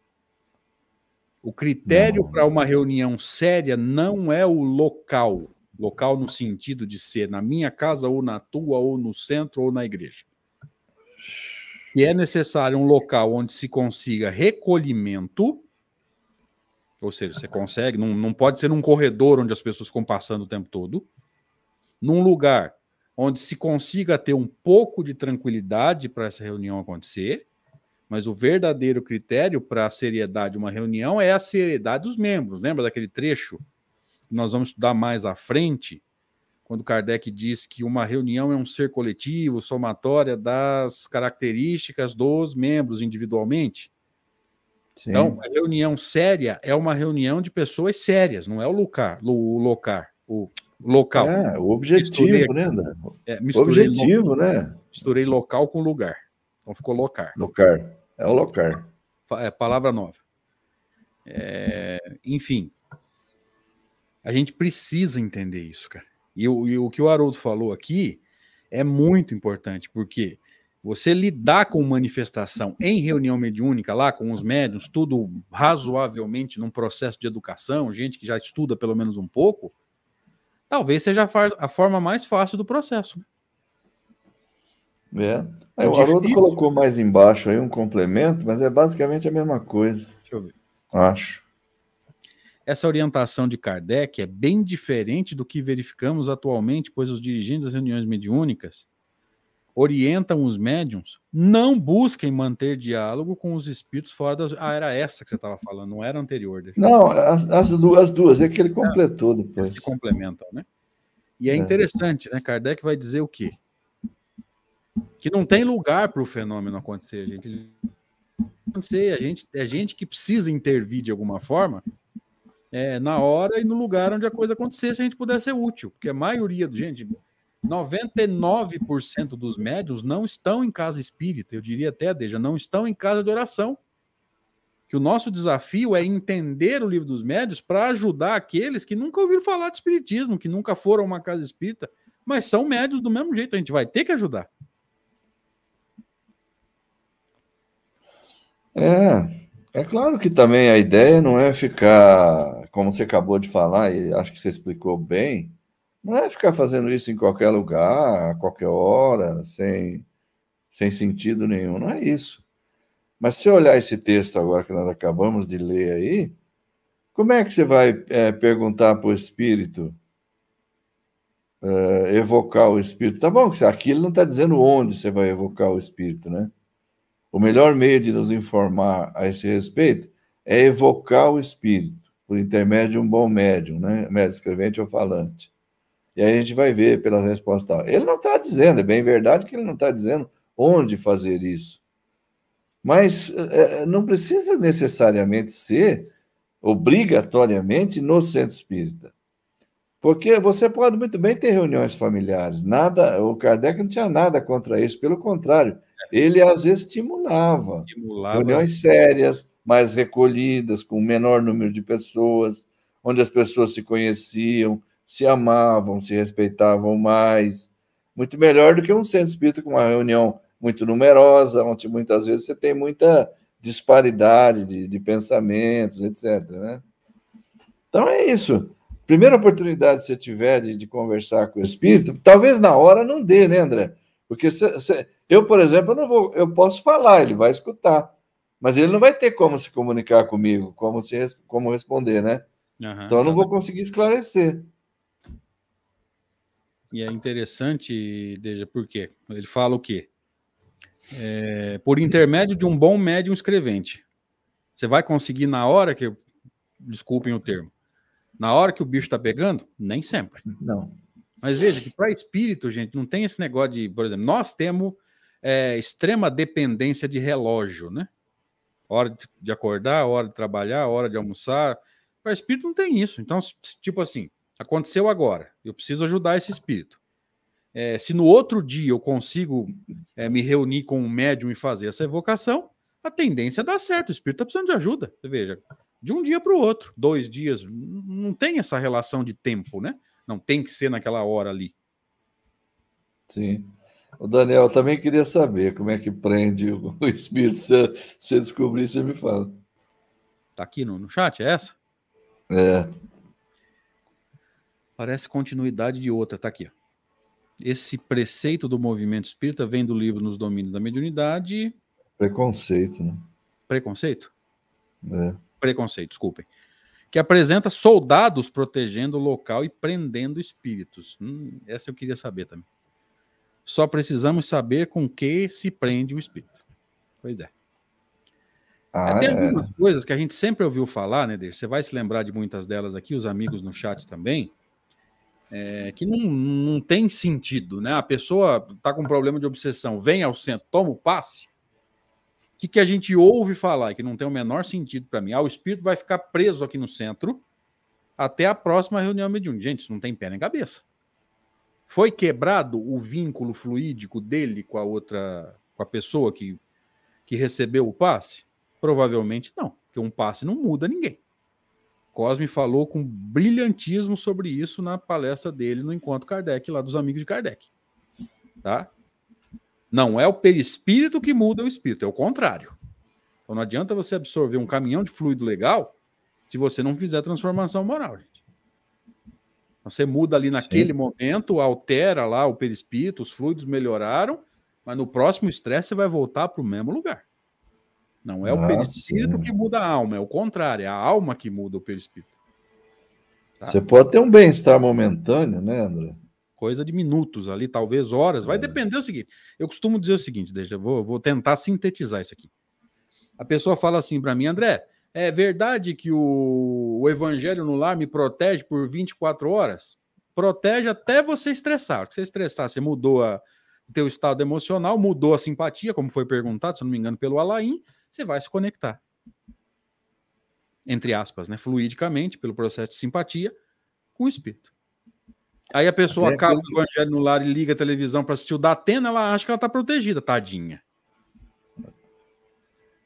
O critério para uma reunião séria não é o local, local no sentido de ser na minha casa ou na tua ou no centro ou na igreja. E é necessário um local onde se consiga recolhimento Ou seja, você consegue, não, não pode ser num corredor onde as pessoas ficam passando o tempo todo, num lugar onde se consiga ter um pouco de tranquilidade para essa reunião acontecer, mas o verdadeiro critério para a seriedade de uma reunião é a seriedade dos membros. Lembra daquele trecho nós vamos estudar mais à frente, quando Kardec diz que uma reunião é um ser coletivo, somatória das características dos membros individualmente? Sim. Então, a reunião séria é uma reunião de pessoas sérias, não é o lugar, o locar, o local.
É, o objetivo, misturei, né? André? É, objetivo, né?
Misturei local com lugar. Então ficou locar.
Locar. É o locar.
É palavra nova. É, enfim, a gente precisa entender isso, cara. E, o, e o que o Haroldo falou aqui é muito importante, porque você lidar com manifestação em reunião mediúnica, lá com os médiums, tudo razoavelmente num processo de educação, gente que já estuda pelo menos um pouco, talvez seja a, a forma mais fácil do processo.
É. é o Haroldo colocou mais embaixo aí um complemento, mas é basicamente a mesma coisa. Deixa eu ver. Acho.
Essa orientação de Kardec é bem diferente do que verificamos atualmente, pois os dirigentes das reuniões mediúnicas orientam os médiums, não busquem manter diálogo com os espíritos fora das. Ah, era essa que você estava falando, não era anterior.
Não, as, as, duas, as duas, é que ele completou depois.
Se complementam, né? E é, é interessante, né? Kardec vai dizer o quê? Que não tem lugar para o fenômeno acontecer, gente. Acontecer, a gente. É gente que precisa intervir de alguma forma é, na hora e no lugar onde a coisa acontecer, se a gente puder ser útil, porque a maioria gente, 99% dos médios não estão em casa espírita, eu diria até, Deja, não estão em casa de oração. Que o nosso desafio é entender o livro dos médios para ajudar aqueles que nunca ouviram falar de espiritismo, que nunca foram a uma casa espírita, mas são médios do mesmo jeito, a gente vai ter que ajudar.
É, é claro que também a ideia não é ficar, como você acabou de falar, e acho que você explicou bem, não é ficar fazendo isso em qualquer lugar, a qualquer hora, sem, sem sentido nenhum, não é isso. Mas se olhar esse texto agora que nós acabamos de ler aí, como é que você vai é, perguntar para o Espírito, é, evocar o Espírito? Tá bom, aqui ele não está dizendo onde você vai evocar o Espírito, né? O melhor meio de nos informar a esse respeito é evocar o Espírito, por intermédio de um bom médium, né? médium escrevente ou falante. E aí a gente vai ver pela resposta. Ele não está dizendo, é bem verdade que ele não está dizendo onde fazer isso. Mas é, não precisa necessariamente ser, obrigatoriamente, no centro espírita. Porque você pode muito bem ter reuniões familiares. Nada, o Kardec não tinha nada contra isso, pelo contrário, ele as estimulava. estimulava. Reuniões sérias, mais recolhidas, com o menor número de pessoas, onde as pessoas se conheciam, se amavam, se respeitavam mais. Muito melhor do que um centro espírita com uma reunião muito numerosa, onde muitas vezes você tem muita disparidade de, de pensamentos, etc. Né? Então é isso. Primeira oportunidade que você tiver de, de, conversar com o espírito, talvez na hora não dê, né, André? Porque cê, cê, eu, por exemplo, eu não vou, eu posso falar, ele vai escutar, mas ele não vai ter como se comunicar comigo, como se como responder, né? Uhum, então eu não vou conseguir esclarecer.
E é interessante, Deja, por quê? Ele fala o quê? É, por intermédio de um bom médium escrevente. Você vai conseguir na hora que. Desculpem o termo. Na hora que o bicho está pegando? Nem sempre.
Não.
Mas veja que para espírito, gente, não tem esse negócio de, por exemplo, nós temos é, extrema dependência de relógio, né? Hora de acordar, hora de trabalhar, hora de almoçar. Para espírito não tem isso. Então, tipo assim, aconteceu agora, eu preciso ajudar esse espírito. É, se no outro dia eu consigo é, me reunir com um médium e fazer essa evocação, a tendência é dar certo. O espírito está precisando de ajuda. Você veja, de um dia para o outro, dois dias, não tem essa relação de tempo, né? Não tem que ser naquela hora ali.
Sim. O Daniel também queria saber como é que prende o espírito. Se você descobrir, você me fala.
Tá aqui no, no chat, é essa?
É.
Parece continuidade de outra, tá aqui. Esse preceito do movimento espírita vem do livro Nos Domínios da Mediunidade.
Preconceito, né?
Preconceito?
É.
Preconceito, desculpem. que apresenta soldados protegendo o local e prendendo espíritos. Hum, essa eu queria saber também. Só precisamos saber com que se prende o espírito. Pois é. Ah, é, tem algumas é. coisas que a gente sempre ouviu falar, né, Você vai se lembrar de muitas delas aqui, os amigos no chat também, é, que não, não tem sentido, né? A pessoa está com problema de obsessão, vem ao centro, toma o passe. O que, que a gente ouve falar, que não tem o menor sentido para mim? Ah, o espírito vai ficar preso aqui no centro até a próxima reunião mediúnica. Gente, isso não tem pé nem cabeça. Foi quebrado o vínculo fluídico dele com a outra, com a pessoa que, que recebeu o passe? Provavelmente não, porque um passe não muda ninguém. Cosme falou com brilhantismo sobre isso na palestra dele no Encontro Kardec, lá dos amigos de Kardec. Tá? Não é o perispírito que muda o espírito, é o contrário. Então não adianta você absorver um caminhão de fluido legal se você não fizer transformação moral, gente. Você muda ali naquele Sim. momento, altera lá o perispírito, os fluidos melhoraram, mas no próximo estresse você vai voltar para o mesmo lugar. Não é o perispírito que muda a alma, é o contrário, é a alma que muda o perispírito.
Tá? Você pode ter um bem-estar momentâneo, né, André?
Coisa de minutos ali, talvez horas. Vai é. depender do seguinte. Eu costumo dizer o seguinte, deixa, vou, vou tentar sintetizar isso aqui. A pessoa fala assim para mim, André, é verdade que o, o, evangelho no lar me protege por 24 horas? Protege até você estressar. Se você estressar, você mudou a, o teu estado emocional, mudou a simpatia, como foi perguntado, se não me engano, pelo Alain, você vai se conectar. Entre aspas, né? Fluidicamente, pelo processo de simpatia, com o espírito. Aí a pessoa é acaba o evangelho no lar e liga a televisão para assistir o da Atena, ela acha que ela está protegida, tadinha.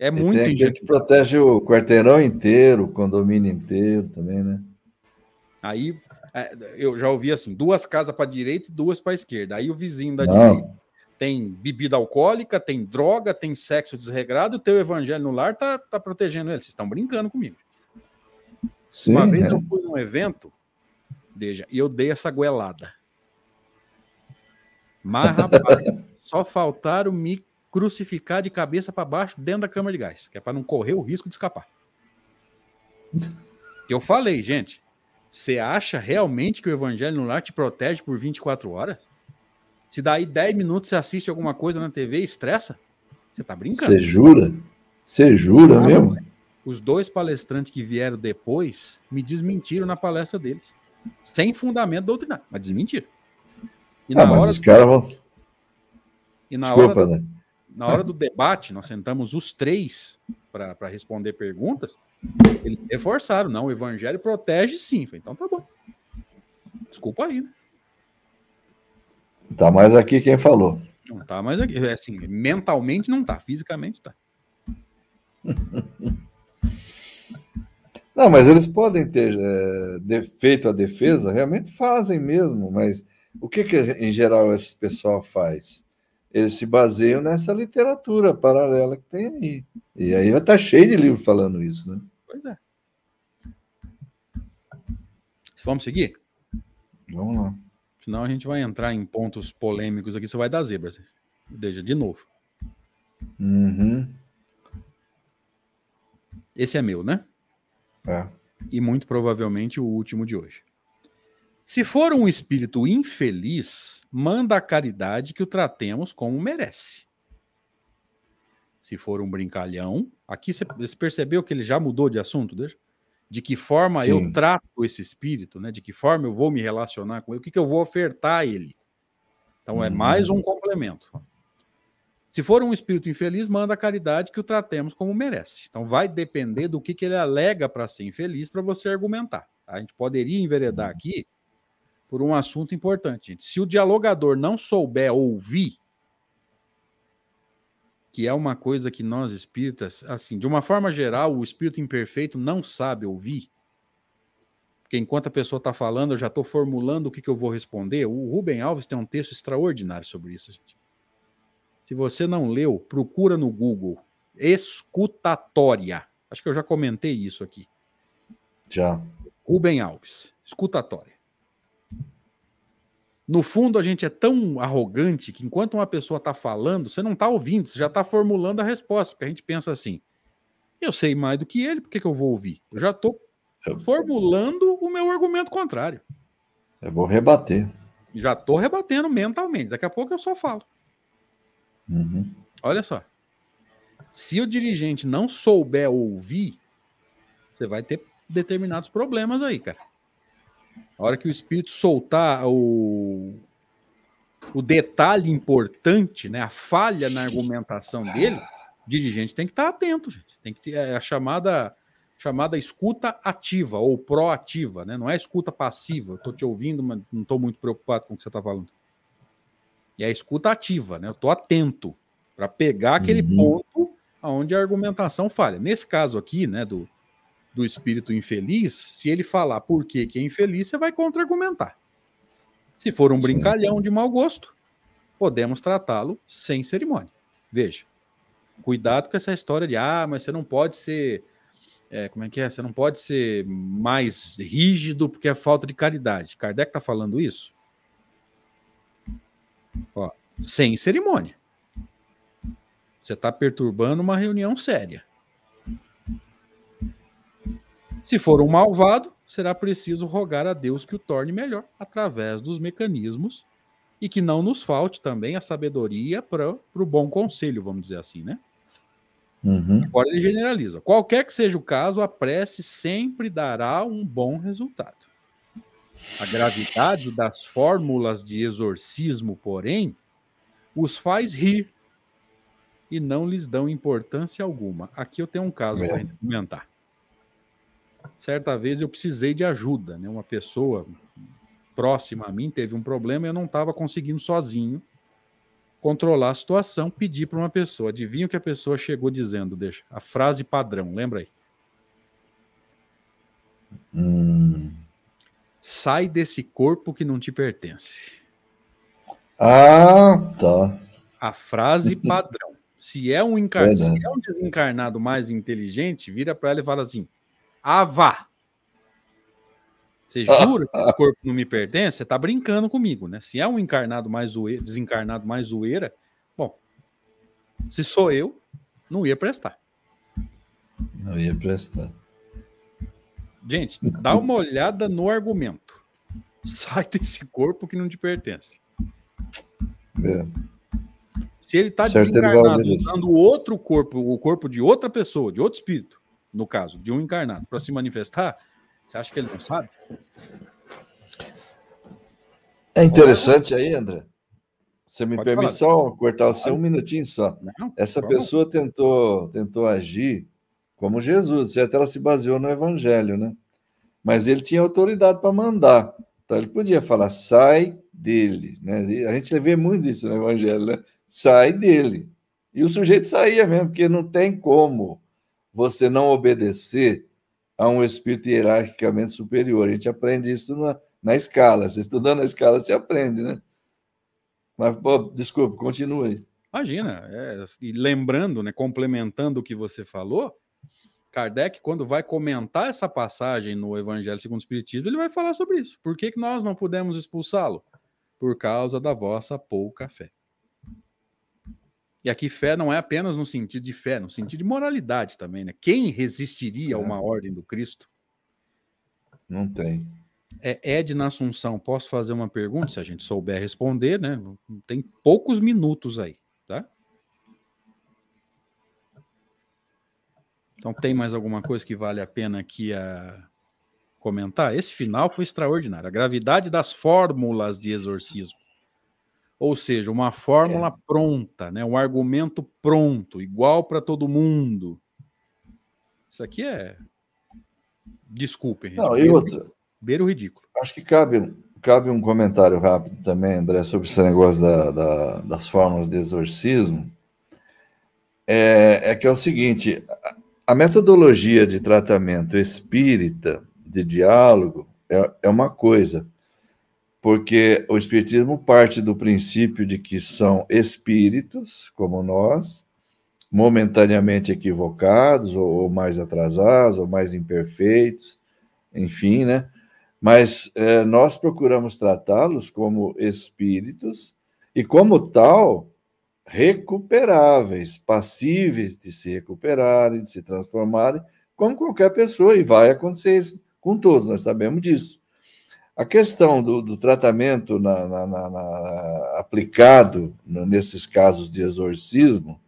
É muito tem gente que protege o quarteirão inteiro, o condomínio inteiro também, né?
Aí é, eu já ouvi assim: duas casas para direita e duas para esquerda. Aí o vizinho da Não. direita tem bebida alcoólica, tem droga, tem sexo desregrado, o teu evangelho no lar tá, tá protegendo ele. Vocês estão brincando comigo. Sim, Uma vez é. eu fui num evento, veja, e eu dei essa goelada. Mas, rapaz, só faltaram me crucificar de cabeça para baixo dentro da câmara de gás, que é para não correr o risco de escapar. Eu falei, gente, você acha realmente que o evangelho no lar te protege por 24 horas? Se daí 10 minutos você assiste alguma coisa na TV e estressa, você tá brincando.
Você jura? Você jura ah, mesmo?
Os dois palestrantes que vieram depois me desmentiram na palestra deles. Sem fundamento doutrinário, mas desmentiram.
E ah, na hora os caras vão.
E na Desculpa, hora, né? Na hora do debate, nós sentamos os três para responder perguntas. Eles reforçaram, não, o evangelho protege sim. Falei, então tá bom. Desculpa aí, né?
Tá mais aqui quem falou.
Não tá mais aqui. É assim, mentalmente não tá, fisicamente tá.
Não, mas eles podem ter é, feito a defesa, realmente fazem mesmo, mas o que, que em geral esse pessoal faz? Eles se baseiam nessa literatura paralela que tem aí. E aí vai estar tá cheio de livro falando isso, né? Pois é.
Vamos seguir?
Vamos lá.
Senão a gente vai entrar em pontos polêmicos aqui, você vai dar zebra. Deixa de novo.
Uhum.
Esse é meu, né?
É.
E muito provavelmente o último de hoje. Se for um espírito infeliz, manda a caridade que o tratemos como merece. Se for um brincalhão, aqui você percebeu que ele já mudou de assunto, deixa? de que forma Sim. eu trato esse espírito, né? De que forma eu vou me relacionar com ele, o que, que eu vou ofertar a ele. Então uhum. é mais um complemento. Se for um espírito infeliz, manda a caridade que o tratemos como merece. Então vai depender do que, que ele alega para ser infeliz para você argumentar. A gente poderia enveredar aqui por um assunto importante. Gente. Se o dialogador não souber ouvir, que é uma coisa que nós espíritas, assim, de uma forma geral, o espírito imperfeito não sabe ouvir. Porque enquanto a pessoa está falando, eu já estou formulando o que, que, eu vou responder. O Rubem Alves tem um texto extraordinário sobre isso, gente. Se você não leu, procura no Google. Escutatória. Acho que eu já comentei isso aqui.
Já.
Rubem Alves, escutatória. No fundo, a gente é tão arrogante que enquanto uma pessoa está falando, você não está ouvindo, você já está formulando a resposta. Porque a gente pensa assim: eu sei mais do que ele, por que, que eu vou ouvir? Eu já estou formulando o meu argumento contrário.
Eu vou rebater.
Já estou rebatendo mentalmente. Daqui a pouco eu só falo.
Uhum.
Olha só. Se o dirigente não souber ouvir, você vai ter determinados problemas aí, cara. A hora que o espírito soltar o, o detalhe importante, né, a falha na argumentação dele, o dirigente tem que estar atento, gente. Tem que ter é a chamada chamada escuta ativa ou proativa, né? Não é escuta passiva. Estou te ouvindo, mas não estou muito preocupado com o que você está falando. E é a escuta ativa, né? Eu estou atento para pegar aquele uhum. ponto onde a argumentação falha. Nesse caso aqui, né, do, do espírito infeliz, se ele falar por que, que é infeliz, você vai contra-argumentar. Se for um brincalhão de mau gosto, podemos tratá-lo sem cerimônia. Veja, cuidado com essa história de ah, mas você não pode ser é, como é que é? Você não pode ser mais rígido porque é falta de caridade. Kardec está falando isso? Ó, sem cerimônia. Você está perturbando uma reunião séria. Se for um malvado, será preciso rogar a Deus que o torne melhor através dos mecanismos e que não nos falte também a sabedoria para o bom conselho, vamos dizer assim, né?
Uhum.
Agora ele generaliza. Qualquer que seja o caso, a prece sempre dará um bom resultado. A gravidade das fórmulas de exorcismo, porém, os faz rir e não lhes dão importância alguma. Aqui eu tenho um caso é. para comentar. Certa vez eu precisei de ajuda, né? Uma pessoa próxima a mim teve um problema e eu não estava conseguindo sozinho controlar a situação, pedir para uma pessoa. Adivinha o que a pessoa chegou dizendo, deixa. A frase padrão, lembra aí?
Hum.
Sai desse corpo que não te pertence.
Ah, tá.
A frase padrão. Se é um encar... se é um desencarnado mais inteligente, vira para ela e fala assim: "Avá". Você jura que esse corpo não me pertence? Você tá brincando comigo, né? Se é um encarnado mais zoeira, desencarnado mais zoeira, bom, se sou eu, não ia prestar.
Não ia prestar.
Gente, dá uma olhada no argumento. Sai desse corpo que não te pertence.
É.
Se ele está desencarnado usando outro corpo, o corpo de outra pessoa, de outro espírito, no caso, de um encarnado, para se manifestar, você acha que ele não sabe?
É interessante aí, André. Você me Pode permite falar. só cortar o seu um minutinho só. Não, Essa pessoa tentou, tentou agir como Jesus, até ela se baseou no Evangelho, né? Mas ele tinha autoridade para mandar. Então ele podia falar, sai dele. Né? A gente vê muito isso no Evangelho, né? Sai dele. E o sujeito saía mesmo, porque não tem como você não obedecer a um espírito hierarquicamente superior. A gente aprende isso na, na escala. Você estudando a escala, você aprende, né? Mas, pô, desculpa, continue.
Imagina, é, e lembrando, né, complementando o que você falou, Kardec, quando vai comentar essa passagem no Evangelho segundo o Espiritismo, ele vai falar sobre isso. Por que, que nós não pudemos expulsá-lo? Por causa da vossa pouca fé. E aqui fé não é apenas no sentido de fé, no sentido de moralidade também, né? Quem resistiria a uma é. ordem do Cristo?
Não tem.
É Ed na Assunção, posso fazer uma pergunta? Se a gente souber responder, né? Tem poucos minutos aí, tá? Então tem mais alguma coisa que vale a pena aqui a comentar? Esse final foi extraordinário. A gravidade das fórmulas de exorcismo. Ou seja, uma fórmula é. pronta, né? um argumento pronto, igual para todo mundo. Isso aqui é. Desculpem.
Não, e outra.
Beira o ridículo.
Acho que cabe, cabe um comentário rápido também, André, sobre esse negócio da, da, das fórmulas de exorcismo. É, é que é o seguinte: a metodologia de tratamento espírita, de diálogo, é, é uma coisa porque o Espiritismo parte do princípio de que são espíritos, como nós, momentaneamente equivocados, ou, mais atrasados, ou mais imperfeitos, enfim, né? Mas é, nós procuramos tratá-los como espíritos e, como tal, recuperáveis, passíveis de se recuperarem, de se transformarem, como qualquer pessoa, e vai acontecer isso com todos, nós sabemos disso. A questão do, do tratamento na, na, na, aplicado nesses casos de exorcismo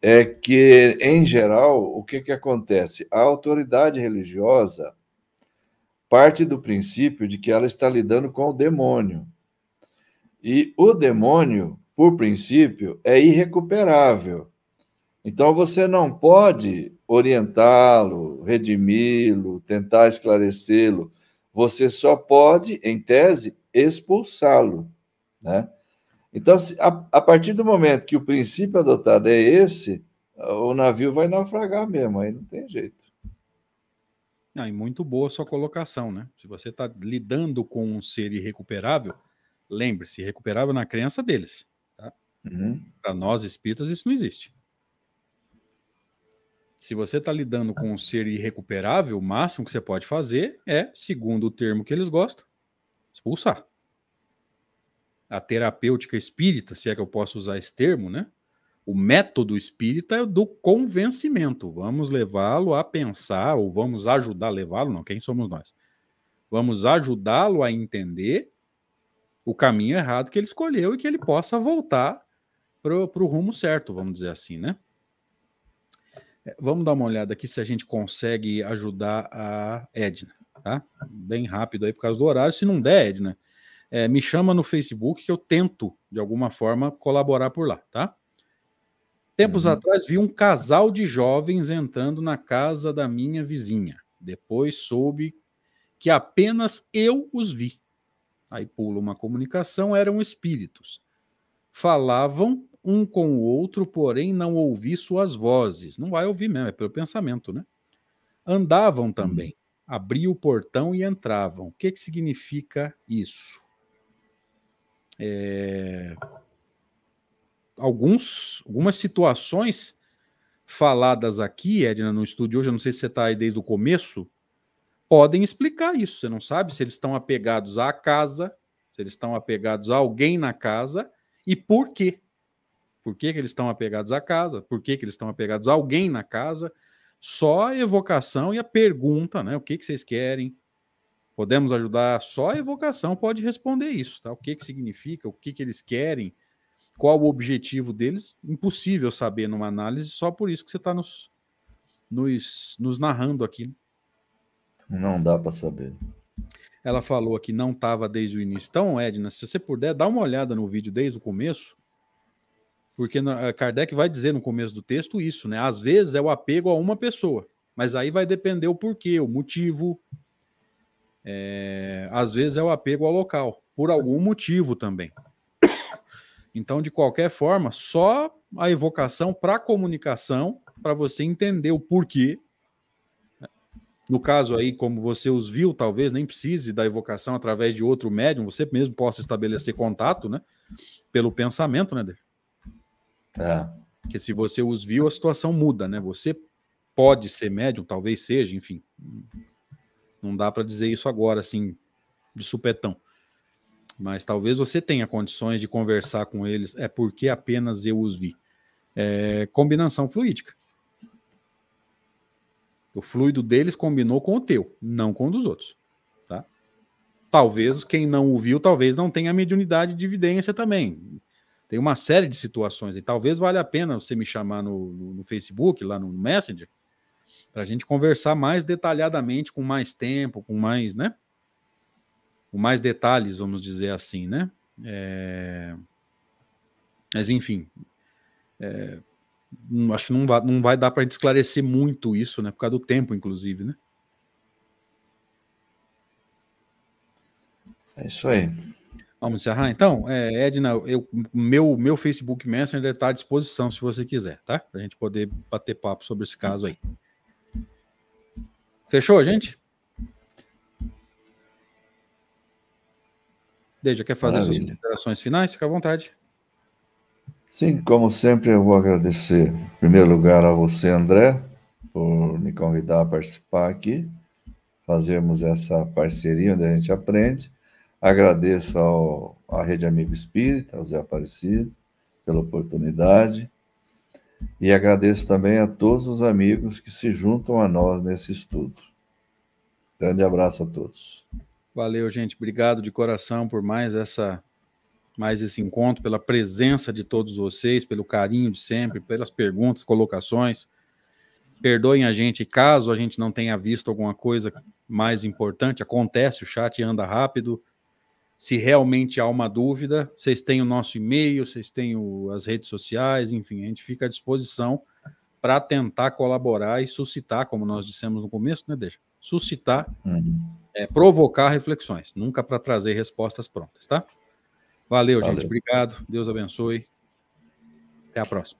é que, em geral, o que, que acontece? A autoridade religiosa parte do princípio de que ela está lidando com o demônio. E o demônio, por princípio, é irrecuperável. Então você não pode orientá-lo, redimi-lo, tentar esclarecê-lo. Você só pode, em tese, expulsá-lo, né? Então, a, a partir do momento que o princípio adotado é esse, o navio vai naufragar mesmo, aí não tem jeito.
E muito boa a sua colocação, né? Se você está lidando com um ser irrecuperável, lembre-se, recuperável na crença deles. Tá? Uhum. Para nós espíritas, isso não existe. Se você está lidando com um ser irrecuperável, o máximo que você pode fazer é, segundo o termo que eles gostam, expulsar a terapêutica espírita, se é que eu posso usar esse termo, né? O método espírita é do convencimento. Vamos levá-lo a pensar, ou vamos ajudar a levá-lo, não, quem somos nós? Vamos ajudá-lo a entender o caminho errado que ele escolheu e que ele possa voltar para o rumo certo, vamos dizer assim, né? É, vamos dar uma olhada aqui se a gente consegue ajudar a Edna, tá? Bem rápido aí por causa do horário. Se não der, Edna, é, me chama no Facebook que eu tento, de alguma forma, colaborar por lá, tá? Tempos uhum. atrás vi um casal de jovens entrando na casa da minha vizinha. Depois soube que apenas eu os vi. Aí pula uma comunicação, eram espíritos. Falavam um com o outro, porém não ouvi suas vozes. Não vai ouvir mesmo, é pelo pensamento, né? Andavam também. Uhum. Abriam o portão e entravam. O que, que significa isso? é, alguns, algumas situações faladas aqui, Edna, no estúdio hoje, eu não sei se você está aí desde o começo, podem explicar isso. Você não sabe se eles estão apegados à casa, se eles estão apegados a alguém na casa e por quê. Por que, que eles estão apegados à casa? Por que, que eles estão apegados a alguém na casa? Só a evocação e a pergunta, né? O que, que vocês querem? Podemos ajudar, só a evocação pode responder isso, tá? O que, que significa, o que, que eles querem, qual o objetivo deles, impossível saber numa análise, só por isso que você está nos, nos, nos narrando aqui.
Não dá para saber.
Ela falou aqui, não estava desde o início. Então, Edna, se você puder, dá uma olhada no vídeo desde o começo, porque Kardec vai dizer no começo do texto isso, né? Às vezes é o apego a uma pessoa, mas aí vai depender o porquê, o motivo, é, às vezes é o apego ao local, por algum motivo também. Então, de qualquer forma, só a evocação para comunicação, para você entender o porquê. No caso aí, como você os viu, talvez nem precise da evocação através de outro médium, você mesmo possa estabelecer contato, né? Pelo pensamento, né, É. Porque se você os viu, a situação muda, né? Você pode ser médium, talvez seja, enfim. Não dá para dizer isso agora, assim, de supetão. Mas talvez você tenha condições de conversar com eles. É porque apenas eu os vi. É combinação fluídica. O fluido deles combinou com o teu, não com o dos outros. Tá? Talvez quem não o viu, talvez não tenha mediunidade de evidência também. Tem uma série de situações e talvez valha a pena você me chamar no, no, no Facebook, lá no Messenger, para a gente conversar mais detalhadamente, com mais tempo, com mais, né? Com mais detalhes, vamos dizer assim, né? É... Mas, enfim, é... acho que não vai, não vai dar para esclarecer muito isso, né? Por causa do tempo, inclusive, né?
É isso aí.
Vamos encerrar então? É, Edna, eu, meu, meu Facebook Messenger está à disposição se você quiser, tá? Para a gente poder bater papo sobre esse caso aí. Fechou, gente? Deja, quer fazer Maravilha. suas considerações finais? Fica à vontade.
Sim, como sempre, eu vou agradecer, em primeiro lugar, a você, André, por me convidar a participar aqui, fazermos essa parceria onde a gente aprende. Agradeço ao, à Rede Amigo Espírita, ao Zé Aparecido, pela oportunidade. E agradeço também a todos os amigos que se juntam a nós nesse estudo. Grande abraço a todos.
Valeu, gente. Obrigado de coração por mais essa mais esse encontro, pela presença de todos vocês, pelo carinho de sempre, pelas perguntas, colocações. Perdoem a gente caso a gente não tenha visto alguma coisa mais importante. Acontece, o chat anda rápido. Se realmente há uma dúvida, vocês têm o nosso e-mail, vocês têm o, as redes sociais, enfim, a gente fica à disposição para tentar colaborar e suscitar, como nós dissemos no começo, né, Deixa? Suscitar, uhum. é, provocar reflexões, nunca para trazer respostas prontas, tá? Valeu, Valeu, gente. Obrigado. Deus abençoe. Até a próxima.